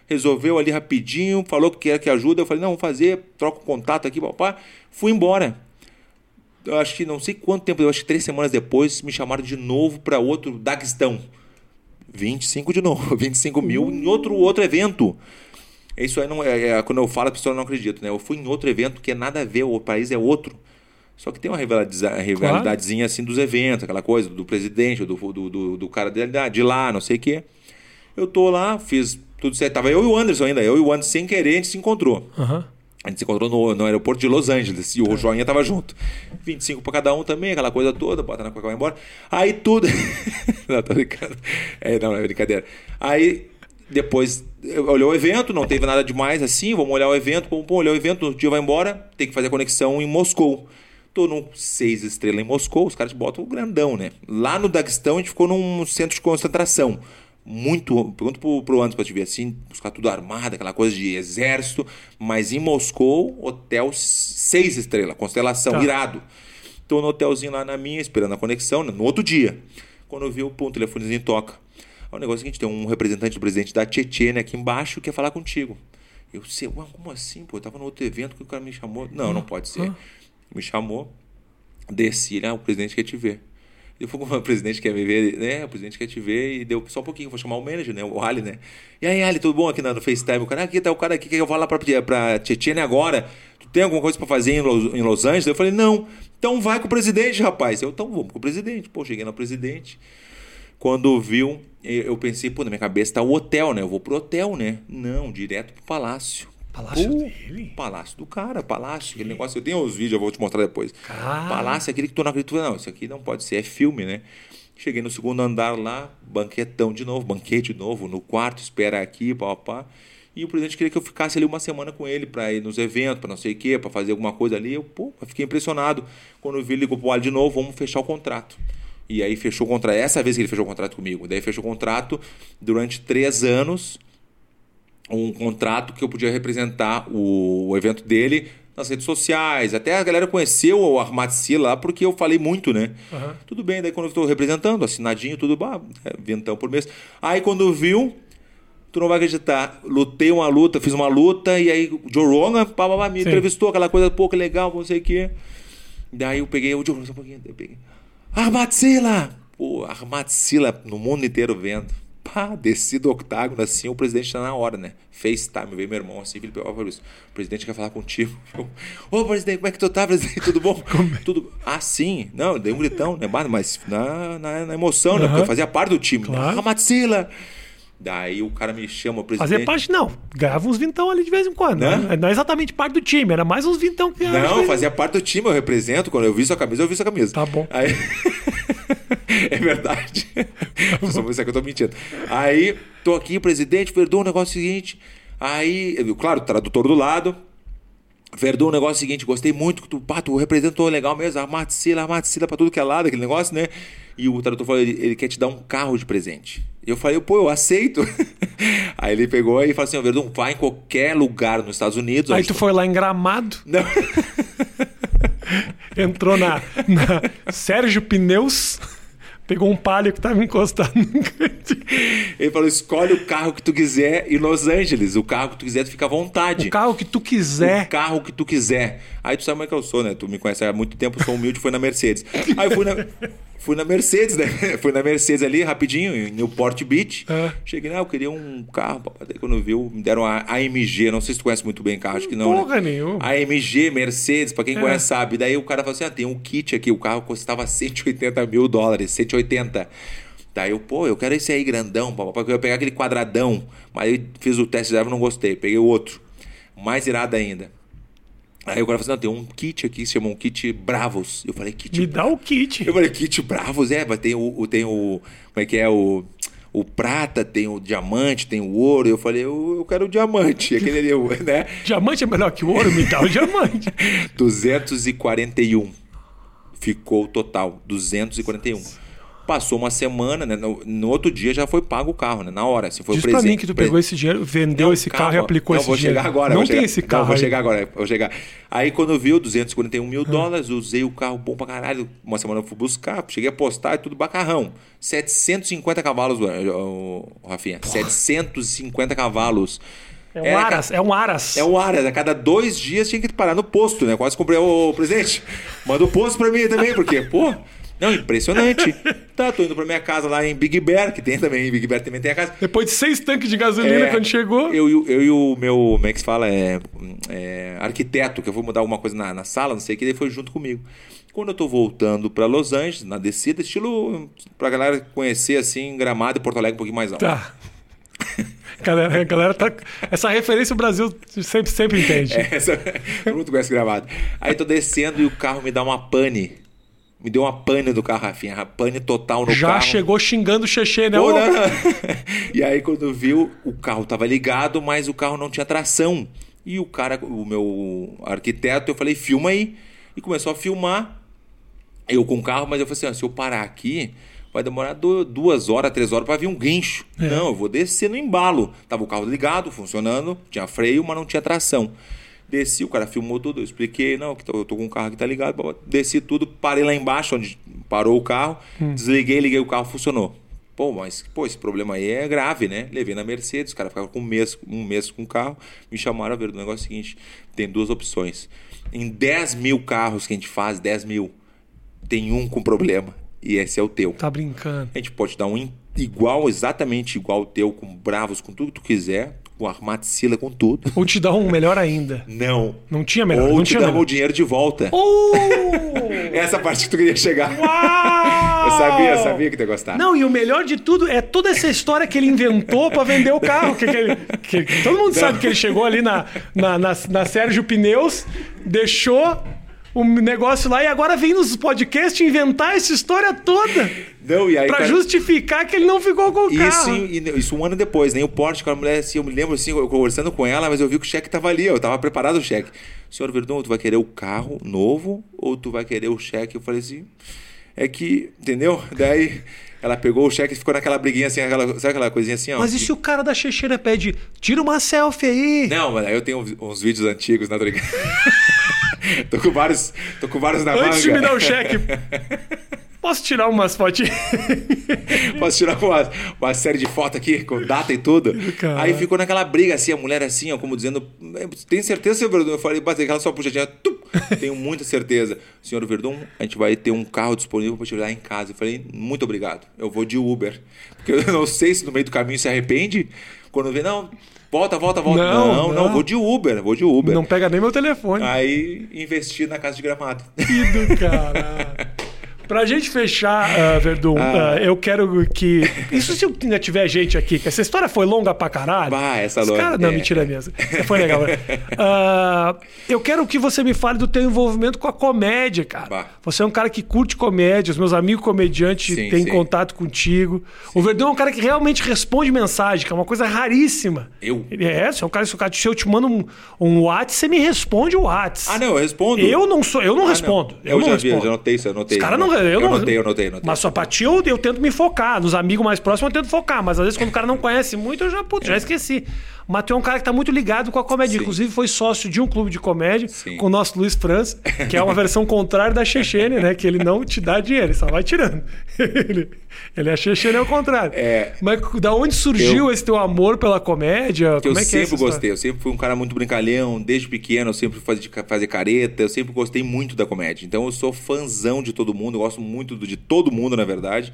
resolveu ali rapidinho, falou que quer que ajuda. Eu falei, não, vamos fazer, troca o contato aqui, papai. Fui embora. Eu acho que não sei quanto tempo, eu acho que três semanas depois, me chamaram de novo para outro Daguestão. 25 de novo, 25 mil em outro, outro evento. Isso aí não é, é- Quando eu falo, a pessoa não acredita, né? Eu fui em outro evento que é nada a ver, o país é outro. Só que tem uma rivalidade- rivalidadezinha assim dos eventos, aquela coisa do presidente, do, do, do, do cara de, de lá, não sei o quê. Eu tô lá, fiz tudo certo. Tava eu e o Anderson ainda, eu e o Anderson sem querer, a gente se encontrou. Aham. A gente se encontrou no, no aeroporto de Los Angeles e o Joinha tava junto. 25 pra cada um também, aquela coisa toda, bota na cueca vai embora. Aí tudo. não, tô brincando. É, não, é brincadeira. Aí depois olhou o evento, não teve nada demais assim, vamos olhar o evento, pum, pum, olhar o evento, no dia vai embora, tem que fazer a conexão em Moscou. Tô num seis estrelas em Moscou, os caras botam o grandão, né? Lá no Daguestão a gente ficou num centro de concentração. Muito. Pergunta pro, pro Anderson pra te ver assim, buscar tudo armado, aquela coisa de exército. Mas em Moscou, hotel seis estrelas, constelação, Tá. irado. Tô no hotelzinho lá na minha, esperando a conexão, né? no outro dia. Quando eu vi o pum, telefonezinho toca. O negócio é o seguinte: tem um representante do presidente da Chechênia aqui embaixo que quer falar contigo. Eu sei, ué, como assim? Pô, eu tava no outro evento que o cara me chamou. Não, não pode ser. Me chamou, desci, né? O presidente quer te ver. Fui com o presidente quer me ver, né? O presidente quer te ver e deu só um pouquinho, vou chamar o manager, né? O Ali, né? E aí, Ali, tudo bom aqui no FaceTime? O cara, aqui tá o cara aqui que eu vou lá pra, pra Chechênia agora. Tu tem alguma coisa pra fazer em Los, em Los Angeles? Eu falei, não. Então vai com o presidente, rapaz. Eu, então vamos com o presidente. Pô, cheguei no presidente. Quando viu, eu pensei, pô, na minha cabeça tá o hotel, né? Eu vou pro hotel, né? Não, direto pro palácio. Palácio Pô, dele? Palácio do cara, palácio, aquele negócio. Eu tenho os vídeos, eu vou te mostrar depois. Cara. Palácio é aquele que tu não acredita. Não, isso aqui não pode ser, é filme, né? Cheguei no segundo andar lá, banquetão de novo, banquete de novo, no quarto, espera aqui, pá, pá. E o presidente queria que eu ficasse ali uma semana com ele para ir nos eventos, para não sei o quê, para fazer alguma coisa ali. Eu, pô, fiquei impressionado. Quando eu vi, ele ligou pro Ali de novo, vamos fechar o contrato. E aí fechou o contrato. Essa vez que ele fechou o contrato comigo. Daí fechou o contrato durante três anos um contrato que eu podia representar o, o evento dele nas redes sociais. Até a galera conheceu o Armat Sila lá porque eu falei muito, né? Aham. Tudo bem, daí quando eu estou representando, assinadinho, tudo, bah, é, vintão por mês. Aí quando viu, tu não vai acreditar, lutei uma luta, fiz uma luta, e aí o Joe Rogan pá, pá, pá, me Sim. entrevistou, aquela coisa, pô, que legal, não sei o quê. Daí eu peguei o Joe Rogan, só um pouquinho, eu peguei. Armat Sila! Pô, Armat Sila no mundo inteiro vendo. Pá, desci do octágono assim, o presidente tá na hora, né? FaceTime, veio meu irmão assim, Felipe, ó, Fabrício, o presidente quer falar contigo. Eu, Ô, presidente, como é que tu tá, presidente? Tudo bom? Tudo. Ah, sim. Não, dei um gritão, né? Mas na, na, na emoção, né? Porque eu fazia parte do time. Claro. Né? Ramatzila! Daí o cara me chama, o presidente. Fazer parte, não. Ganhava uns vintão ali de vez em quando. Né? Né? Não é exatamente parte do time, era mais uns vintão que Não, fazia parte do time, eu represento. Quando eu vi sua camisa, eu vi sua camisa. Tá bom. Aí... é verdade. Só isso aqui eu tô mentindo. Aí, tô aqui, presidente, Verdun, o negócio é seguinte. Aí, eu- claro, tradutor do lado. Verdun, o negócio é o seguinte, gostei muito que tu, pá, tu representou legal mesmo, armaticila, armaticila pra tudo que é lado, aquele negócio, né? E o tradutor falou, ele, ele quer te dar um carro de presente. E eu falei, pô, eu aceito. Aí ele pegou e falou assim, ó, Verdun, vai em qualquer lugar nos Estados Unidos. Aí tu foi lá em Gramado, Não. entrou na, na Sérgio Pneus, pegou um palio que tava encostado no canto. Ele falou: escolhe o carro que tu quiser em Los Angeles. O carro que tu quiser, tu fica à vontade. O carro que tu O quiser. carro que tu quiser. Aí tu sabe como é que eu sou, né? Tu me conhece há muito tempo, eu sou humilde, foi na Mercedes. Aí eu fui na, Fui na Mercedes, né? Fui na Mercedes ali, rapidinho, em Newport Beach. É. Cheguei lá, eu queria um carro, papai. Daí quando viu, me deram a AMG. Não sei se tu conhece muito bem carro, acho que não. Porra né? nenhuma. AMG, Mercedes, pra quem É. conhece sabe. Daí o cara falou assim: ah, tem um kit aqui, o carro custava 180 mil dólares, 180. Daí eu, pô, eu quero esse aí grandão, papai, eu ia pegar aquele quadradão. Mas eu fiz o teste drive e não gostei, peguei o outro. Mais irado ainda. Aí o cara falou assim: não, tem um kit aqui, se chama um kit Bravos. Eu falei, kit Me dá o kit. eu falei, kit Bravos, é, mas tem o, tem o. Como é que é? O, o prata, tem o diamante, tem o ouro. Eu falei, eu, eu quero o diamante. Aquele ali, o- né? Diamante é melhor que o ouro, me dá o diamante. 241. Ficou o total, 241. Passou uma semana, né? No, no outro dia já foi pago o carro, né? Na hora. Assim, foi Diz o pra presente. mim que tu pegou esse dinheiro, vendeu Não, esse carro e calma. aplicou não, esse vou dinheiro. chegar agora. Não vou tem chegar- esse Não, carro vou aí. chegar agora. Vou chegar. Aí quando viu 241 Ah. mil dólares, usei o carro bom pra caralho. Uma semana eu fui buscar, cheguei a postar, é tudo bacarrão. 750 cavalos, o, o, Rafinha. 750 cavalos. É um Era Aras, é um Aras. É um Aras, a cada dois dias tinha que parar no posto, né? Quase comprei o presidente. Manda o posto pra mim também, porque, pô. Não, impressionante. Tá, tô indo pra minha casa lá em Big Bear, que tem também. Em Big Bear também tem a casa. Depois de seis tanques de gasolina É, quando chegou. Eu, e o- eu e o meu, como é que se fala? É, é, arquiteto, que eu vou mudar alguma coisa na, na sala, não sei o que, ele foi junto comigo. Quando eu tô voltando pra Los Angeles, na descida, estilo pra galera conhecer assim, Gramado e Porto Alegre um pouquinho mais alto. Tá. Galera, a galera tá. Essa referência o Brasil sempre, sempre entende. É, Essa, todo mundo conhece gravado. Aí tô descendo e o carro me dá uma pane. Me deu uma pane do carro, Rafinha. Uma pane total no Já carro. chegou xingando o Xexê, né? Pô. E aí quando viu, o carro tava ligado, mas o carro não tinha tração. E o cara, o meu arquiteto, eu falei, filma aí. E começou a filmar. Eu com o carro, mas eu falei assim, ó, se eu parar aqui, vai demorar du- duas horas, três horas para vir um guincho. É. Não, eu vou descer no embalo. Tava o carro ligado, funcionando, tinha freio, mas não tinha tração. Desci, o cara filmou tudo, eu expliquei, não, que eu tô com um carro que tá ligado, desci tudo, parei lá embaixo, onde parou o carro, desliguei, liguei o carro, funcionou. Pô, mas pô, esse problema aí é grave, né? Levei na Mercedes, os caras ficaram com um mês, um mês com o carro, me chamaram a ver do negócio é o seguinte: tem duas opções. Em 10 mil carros que a gente faz, 10 mil, tem um com problema. E esse é o teu. Tá brincando. A gente pode dar um igual, exatamente igual o teu, com bravos, com tudo que tu quiser, com armaticila, com tudo. Ou te dá um melhor ainda. Não. Não tinha melhor. Ou não te dava o dinheiro de volta. Oh! Essa parte que tu queria chegar. Uau! Eu sabia, eu sabia que tu ia gostar. Não, e o melhor de tudo é toda essa história que ele inventou pra vender o carro. Que, que ele- que- todo mundo sabe que ele chegou ali na, na, na, na Sérgio Pneus, deixou o negócio lá e agora vem nos podcasts inventar essa história toda. Não, e aí, Pra cara, justificar que ele não ficou com o Isso, carro. e- isso um ano depois, nem o Porsche, com a mulher, assim, eu me lembro assim, eu conversando com ela, mas eu vi que o cheque tava ali, eu tava preparado o cheque. Senhor Verdun, tu vai querer o carro novo ou tu vai querer o cheque? Eu falei assim, é que, entendeu? Daí ela pegou o cheque e ficou naquela briguinha assim, aquela, sabe aquela coisinha assim, ó? Mas e se o cara da Checheira pede, tira uma selfie aí? Não, mas aí eu tenho uns, uns vídeos antigos, né, tô com vários, tô com vários na Antes de manga. me dar o cheque, posso tirar umas fotinhas? Posso tirar uma, uma série de fotos aqui com data e tudo? Aí ficou naquela briga assim, a mulher assim, ó, como dizendo: Tem certeza, senhor Verdun? Eu falei: Batei aquela só puxadinha. tum. Tenho muita certeza. Senhor Verdun, a gente vai ter um carro disponível para te levar em casa. Eu falei: Muito obrigado. Eu vou de Uber. Porque eu não sei se no meio do caminho se arrepende. Quando vê, não, volta, volta, volta. Não, Não, não, não. vou de Uber, vou de Uber. Não pega nem meu telefone. Aí investi na casa de gramado. Que do caralho. Pra gente fechar, ah, Verdun, ah, eu quero que. Isso se ainda tiver gente aqui, que essa história foi longa pra caralho. Bah, essa longa- cara- Não, é. mentira mesmo. Foi legal. Ah, eu quero que você me fale do teu envolvimento com a comédia, cara. Bah. Você é um cara que curte comédia, os meus amigos comediantes Sim, têm sim. contato contigo. O Verdun é um cara que realmente responde mensagem, que é uma coisa raríssima. Eu? Ele é, você é um cara, se eu eu te mando um, um WhatsApp, você me responde o WhatsApp. Ah, não, eu respondo. Eu não sou, eu não Ah, respondo. Eu, não já vi, respondo. eu já notei isso, eu notei. Os caras não, eu, eu não. notei, eu notei, eu notei. Mas só pra ti eu, eu tento me focar. Nos amigos mais próximos eu tento focar. Mas às vezes quando o cara não conhece muito, eu já, putz, já esqueci. Mas tu é um cara que tá muito ligado com a comédia. Sim. Inclusive foi sócio de um clube de comédia Sim. com o nosso Luiz França, que é uma versão contrária da Chechene, né? Que ele não te dá dinheiro, ele só vai tirando. Ele- Ele é Cheche, ele é o contrário. É. Mas da onde surgiu Eu- esse teu amor pela comédia? Que eu Como é que é sempre história? gostei, eu sempre fui um cara muito brincalhão, desde pequeno eu sempre de fazer careta, eu sempre gostei muito da comédia. Então eu sou fãzão de todo mundo, eu gosto muito de todo mundo, na verdade.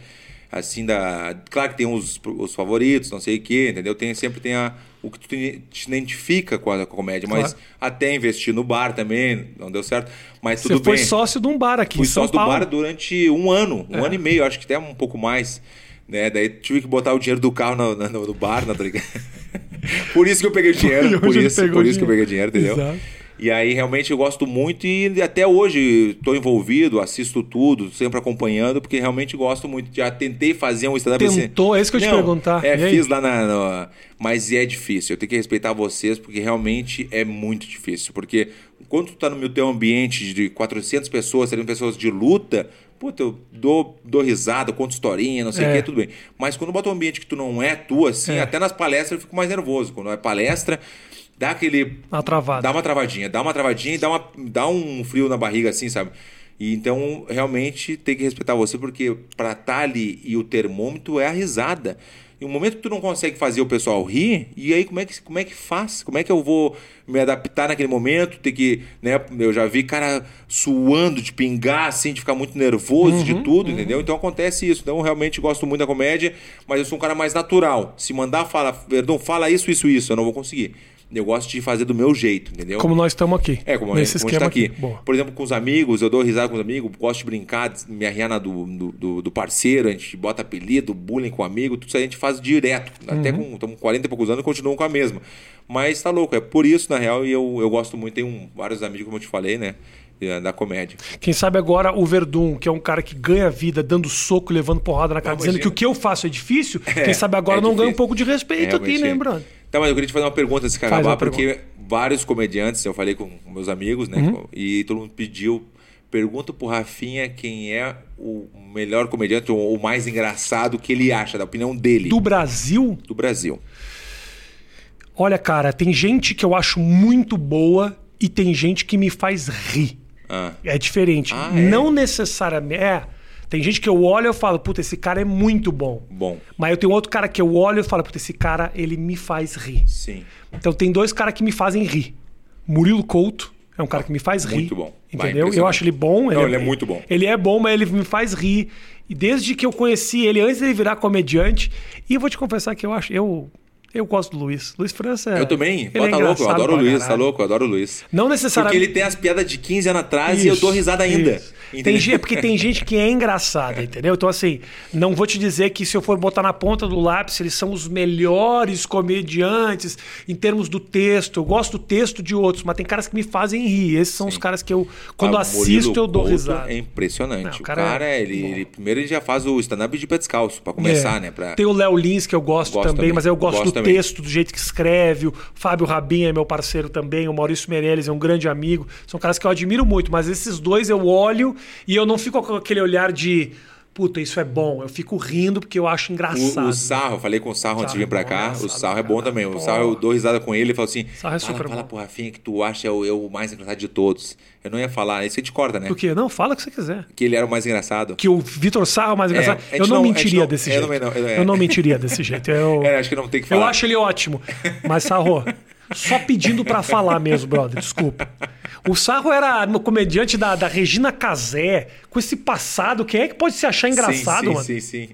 Assim, da. Claro que tem os, os favoritos, não sei o quê, entendeu? Tem, sempre tem a, o que tu te identifica com a, com a comédia, mas Claro. até investir no bar também, não deu certo. Mas Você tudo foi bem. sócio de um bar aqui Fui em São sócio do Paulo. bar durante um ano, um É. ano e meio, acho que até um pouco mais. Né? Daí tive que botar o dinheiro do carro no, no- no bar, na Por isso que eu peguei o dinheiro, por isso, por isso que eu peguei o dinheiro. dinheiro, entendeu? Exato. E aí realmente eu gosto muito e até hoje estou envolvido, assisto tudo, sempre acompanhando, porque realmente gosto muito. Já tentei fazer um stand-up assim- Tentou? É isso que eu ia te Não, perguntar. É, E aí? fiz lá na, na- Mas é difícil. Eu tenho que respeitar vocês, porque realmente é muito difícil. Porque quando tu tá no meu teu ambiente de 400 pessoas, 300 pessoas de luta, puta, eu dou, dou risada, conto historinha, não sei o É. que, tudo bem. Mas quando bota um ambiente que tu não é tu, assim, É. até nas palestras eu fico mais nervoso. Quando é palestra, dá aquele. Uma travada. Dá uma travadinha, dá uma travadinha e dá, uma, dá um frio na barriga, assim, sabe? E então, realmente, tem que respeitar você, porque pra estar ali e o termômetro é a risada. E o momento que tu não consegue fazer o pessoal rir, e aí como é que, como é que faz? Como é que eu vou me adaptar naquele momento? Ter que, né? Eu já vi cara suando de pingar, assim, de ficar muito nervoso Uhum, de tudo, entendeu? Então acontece isso. Então, eu realmente gosto muito da comédia, mas eu sou um cara mais natural. Se mandar fala, Verdão, fala isso, isso, isso, eu não vou conseguir. Eu gosto de fazer do meu jeito, entendeu? Como nós estamos aqui. É, como nesse a gente tá aqui. aqui. Por exemplo, com os amigos, eu dou risada com os amigos, gosto de brincar, me arriar na do, do, do- parceiro, a gente bota apelido, bullying com amigo, tudo isso a gente faz direto. Até Uhum. com estamos 40 e poucos anos e continuam com a mesma. Mas tá louco, é por isso, na real, e eu, eu gosto muito, tenho um- vários amigos, como eu te falei, né? eh, Da comédia. Quem sabe agora o Verdun, que é um cara que ganha vida dando soco, levando porrada na cara, Não, dizendo que o que eu faço é difícil, quem sabe agora é não ganha um difícil. pouco de respeito É, aqui, né, é. Tá, mas eu queria te fazer uma pergunta acabar, uma porque vários comediantes, eu falei com meus amigos, né? Uhum. E todo mundo pediu. Pergunta pro Rafinha quem é o melhor comediante ou o mais engraçado que ele acha, da opinião dele, Do Brasil, do Brasil. olha, cara, tem gente que eu acho muito boa e tem gente que me faz rir. Ah, É diferente. Ah, é? Não necessariamente. É. Tem gente que eu olho e eu falo, puta, esse cara é muito bom. bom, Mas eu tenho outro cara que eu olho e falo, puta, esse cara, ele me faz rir. sim. Então tem dois caras que me fazem rir. Murilo Couto é um cara que me faz rir. Muito bom. Vai, Entendeu? eu impressionante. acho ele bom. Não, ele é muito bom. Ele é bom, mas ele me faz rir. E desde que eu conheci ele, antes dele virar comediante, e eu vou te confessar que eu acho. Eu, eu gosto do Luiz. Luiz França. Eu também. ele Pô, é tá louco, eu adoro o Luiz, tá louco, eu adoro o Luiz. Não Porque necessariamente. ele tem as piadas de 15 anos atrás e eu dou risada ainda. Isso. Tem, gente- é porque tem gente que é engraçada, entendeu? Então, assim, não vou te dizer que se eu for botar na ponta do lápis, eles são os melhores comediantes em termos do texto. Eu gosto do texto de outros, mas tem caras que me fazem rir. Esses são os caras que eu, quando assisto, Murilo eu dou Couto risada. É impressionante. Não, o o cara, cara é ele, ele- primeiro ele já faz o stand-up de pé descalço, pra começar, É. né? Pra... Tem o Léo Lins, que eu gosto, Gosto também, também. mas eu gosto, Gosto do. Texto, do jeito que escreve. O Fábio Rabin é meu parceiro também. O Maurício Meirelles é um grande amigo. São caras que eu admiro muito, mas esses dois eu olho e eu não fico com aquele olhar de. Puta, isso é bom. Eu fico rindo porque eu acho engraçado. O, o Sarro, eu falei com o Sarro antes de Sarro vir pra é bom, cá. O engraçado Sarro é pra bom também. O Pô. Sarro, eu dou risada com ele e falo assim: Sarro é fala, super fala bom. pro Rafinha que tu acha o, eu o mais engraçado de todos. Eu não ia falar, isso a gente corta, né? Por quê? Não, fala o que você quiser. Que ele era o mais engraçado. Que o Vitor Sarro é mais engraçado. a gente eu não, não- mentiria não- desse eu jeito. também não, eu- é. Eu não mentiria desse jeito. Eu, É, acho que não tem que eu falar. acho ele ótimo. Mas, Sarro, só pedindo pra falar mesmo, brother. Desculpa. O Sarro era no comediante da, da Regina Casé, com esse passado. Quem é que pode se achar engraçado, sim, sim, mano? Sim, sim,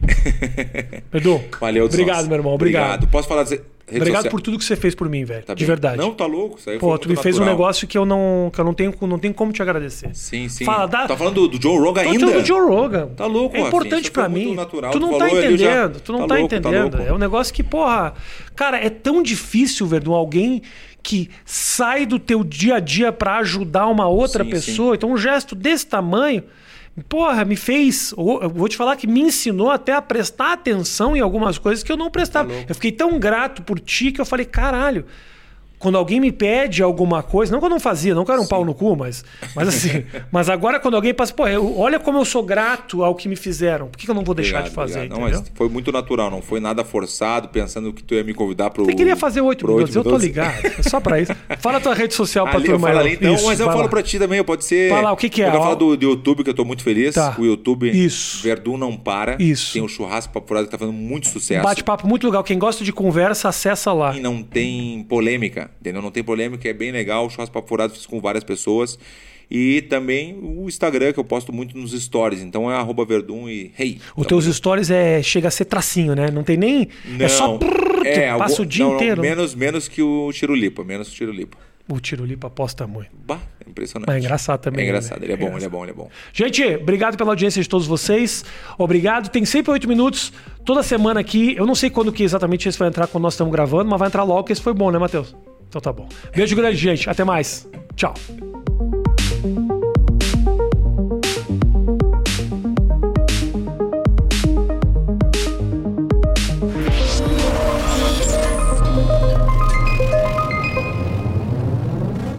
Edu, Valeu, obrigado, meu irmão. Obrigado. Posso falar Obrigado sociais? por tudo que você fez por mim, velho. Tá de bem. verdade. Não, tá louco. Isso aí Pô, tu me fez um negócio que eu não, que eu não tenho, não tenho como te agradecer. Sim, sim. Fala, dá- Tá falando do, Joe Rogan Tô ainda? falando do Joe Rogan. Tá louco, É importante muito mim. natural. Tu Tu não tá falou ali já. entendendo. Tu não Tá tá, louco, tá entendendo. louco. é um negócio que, porra. Cara, é tão difícil, Verdun, alguém que sai do teu dia a dia pra ajudar uma outra Sim, pessoa. Então, um gesto desse tamanho. Porra, me fez. Vou te falar que me ensinou até a prestar atenção em algumas coisas que eu não prestava. Tá louco. eu fiquei tão grato por ti que eu falei, caralho. Quando alguém me pede alguma coisa, não que eu não fazia, não que eu era um Sim. pau no cu, mas, mas assim, mas agora quando alguém passa, pô, eu, olha como eu sou grato ao que me fizeram, por que, que eu não vou deixar obrigado, de fazer? Não, mas foi muito natural, não foi nada forçado, pensando que tu ia me convidar pro. Você queria fazer oito minutos, eu tô ligado, é só pra isso. Fala a tua rede social pra ali, turma. Ali, então, isso, mas eu falo lá. pra ti também, pode ser. Fala o que, que é. Eu falar do, do, YouTube, que eu tô muito feliz. Tá. O YouTube isso. Verdun não para. Isso. Tem o churrasco pra furado que tá fazendo muito sucesso. Bate-papo muito legal. Quem gosta de conversa, acessa lá. E não tem polêmica, entendeu? Não tem polêmica, é bem legal. O churrasco pra furado fiz com várias pessoas. E também o Instagram, que eu posto muito nos stories. Então é arroba Verdun e hey. Os teus stories é, chega a ser tracinho, né? Não tem nem. Não, é só. Prrr, é, passa o dia não, inteiro. Não, menos, menos que o Tirulipa, menos que o Tirulipa. O Tirulipa aposta muito. Bah, é impressionante. Mas é engraçado também. É engraçado, né? ele é, é bom, engraçado. ele é bom, ele é bom. Gente, obrigado pela audiência de todos vocês. Obrigado. Tem sempre oito minutos toda semana aqui. Eu não sei quando que exatamente esse vai entrar quando nós estamos gravando, mas vai entrar logo, que esse foi bom, né, Matheus? Então tá bom. Beijo grande, gente. Até mais. Tchau.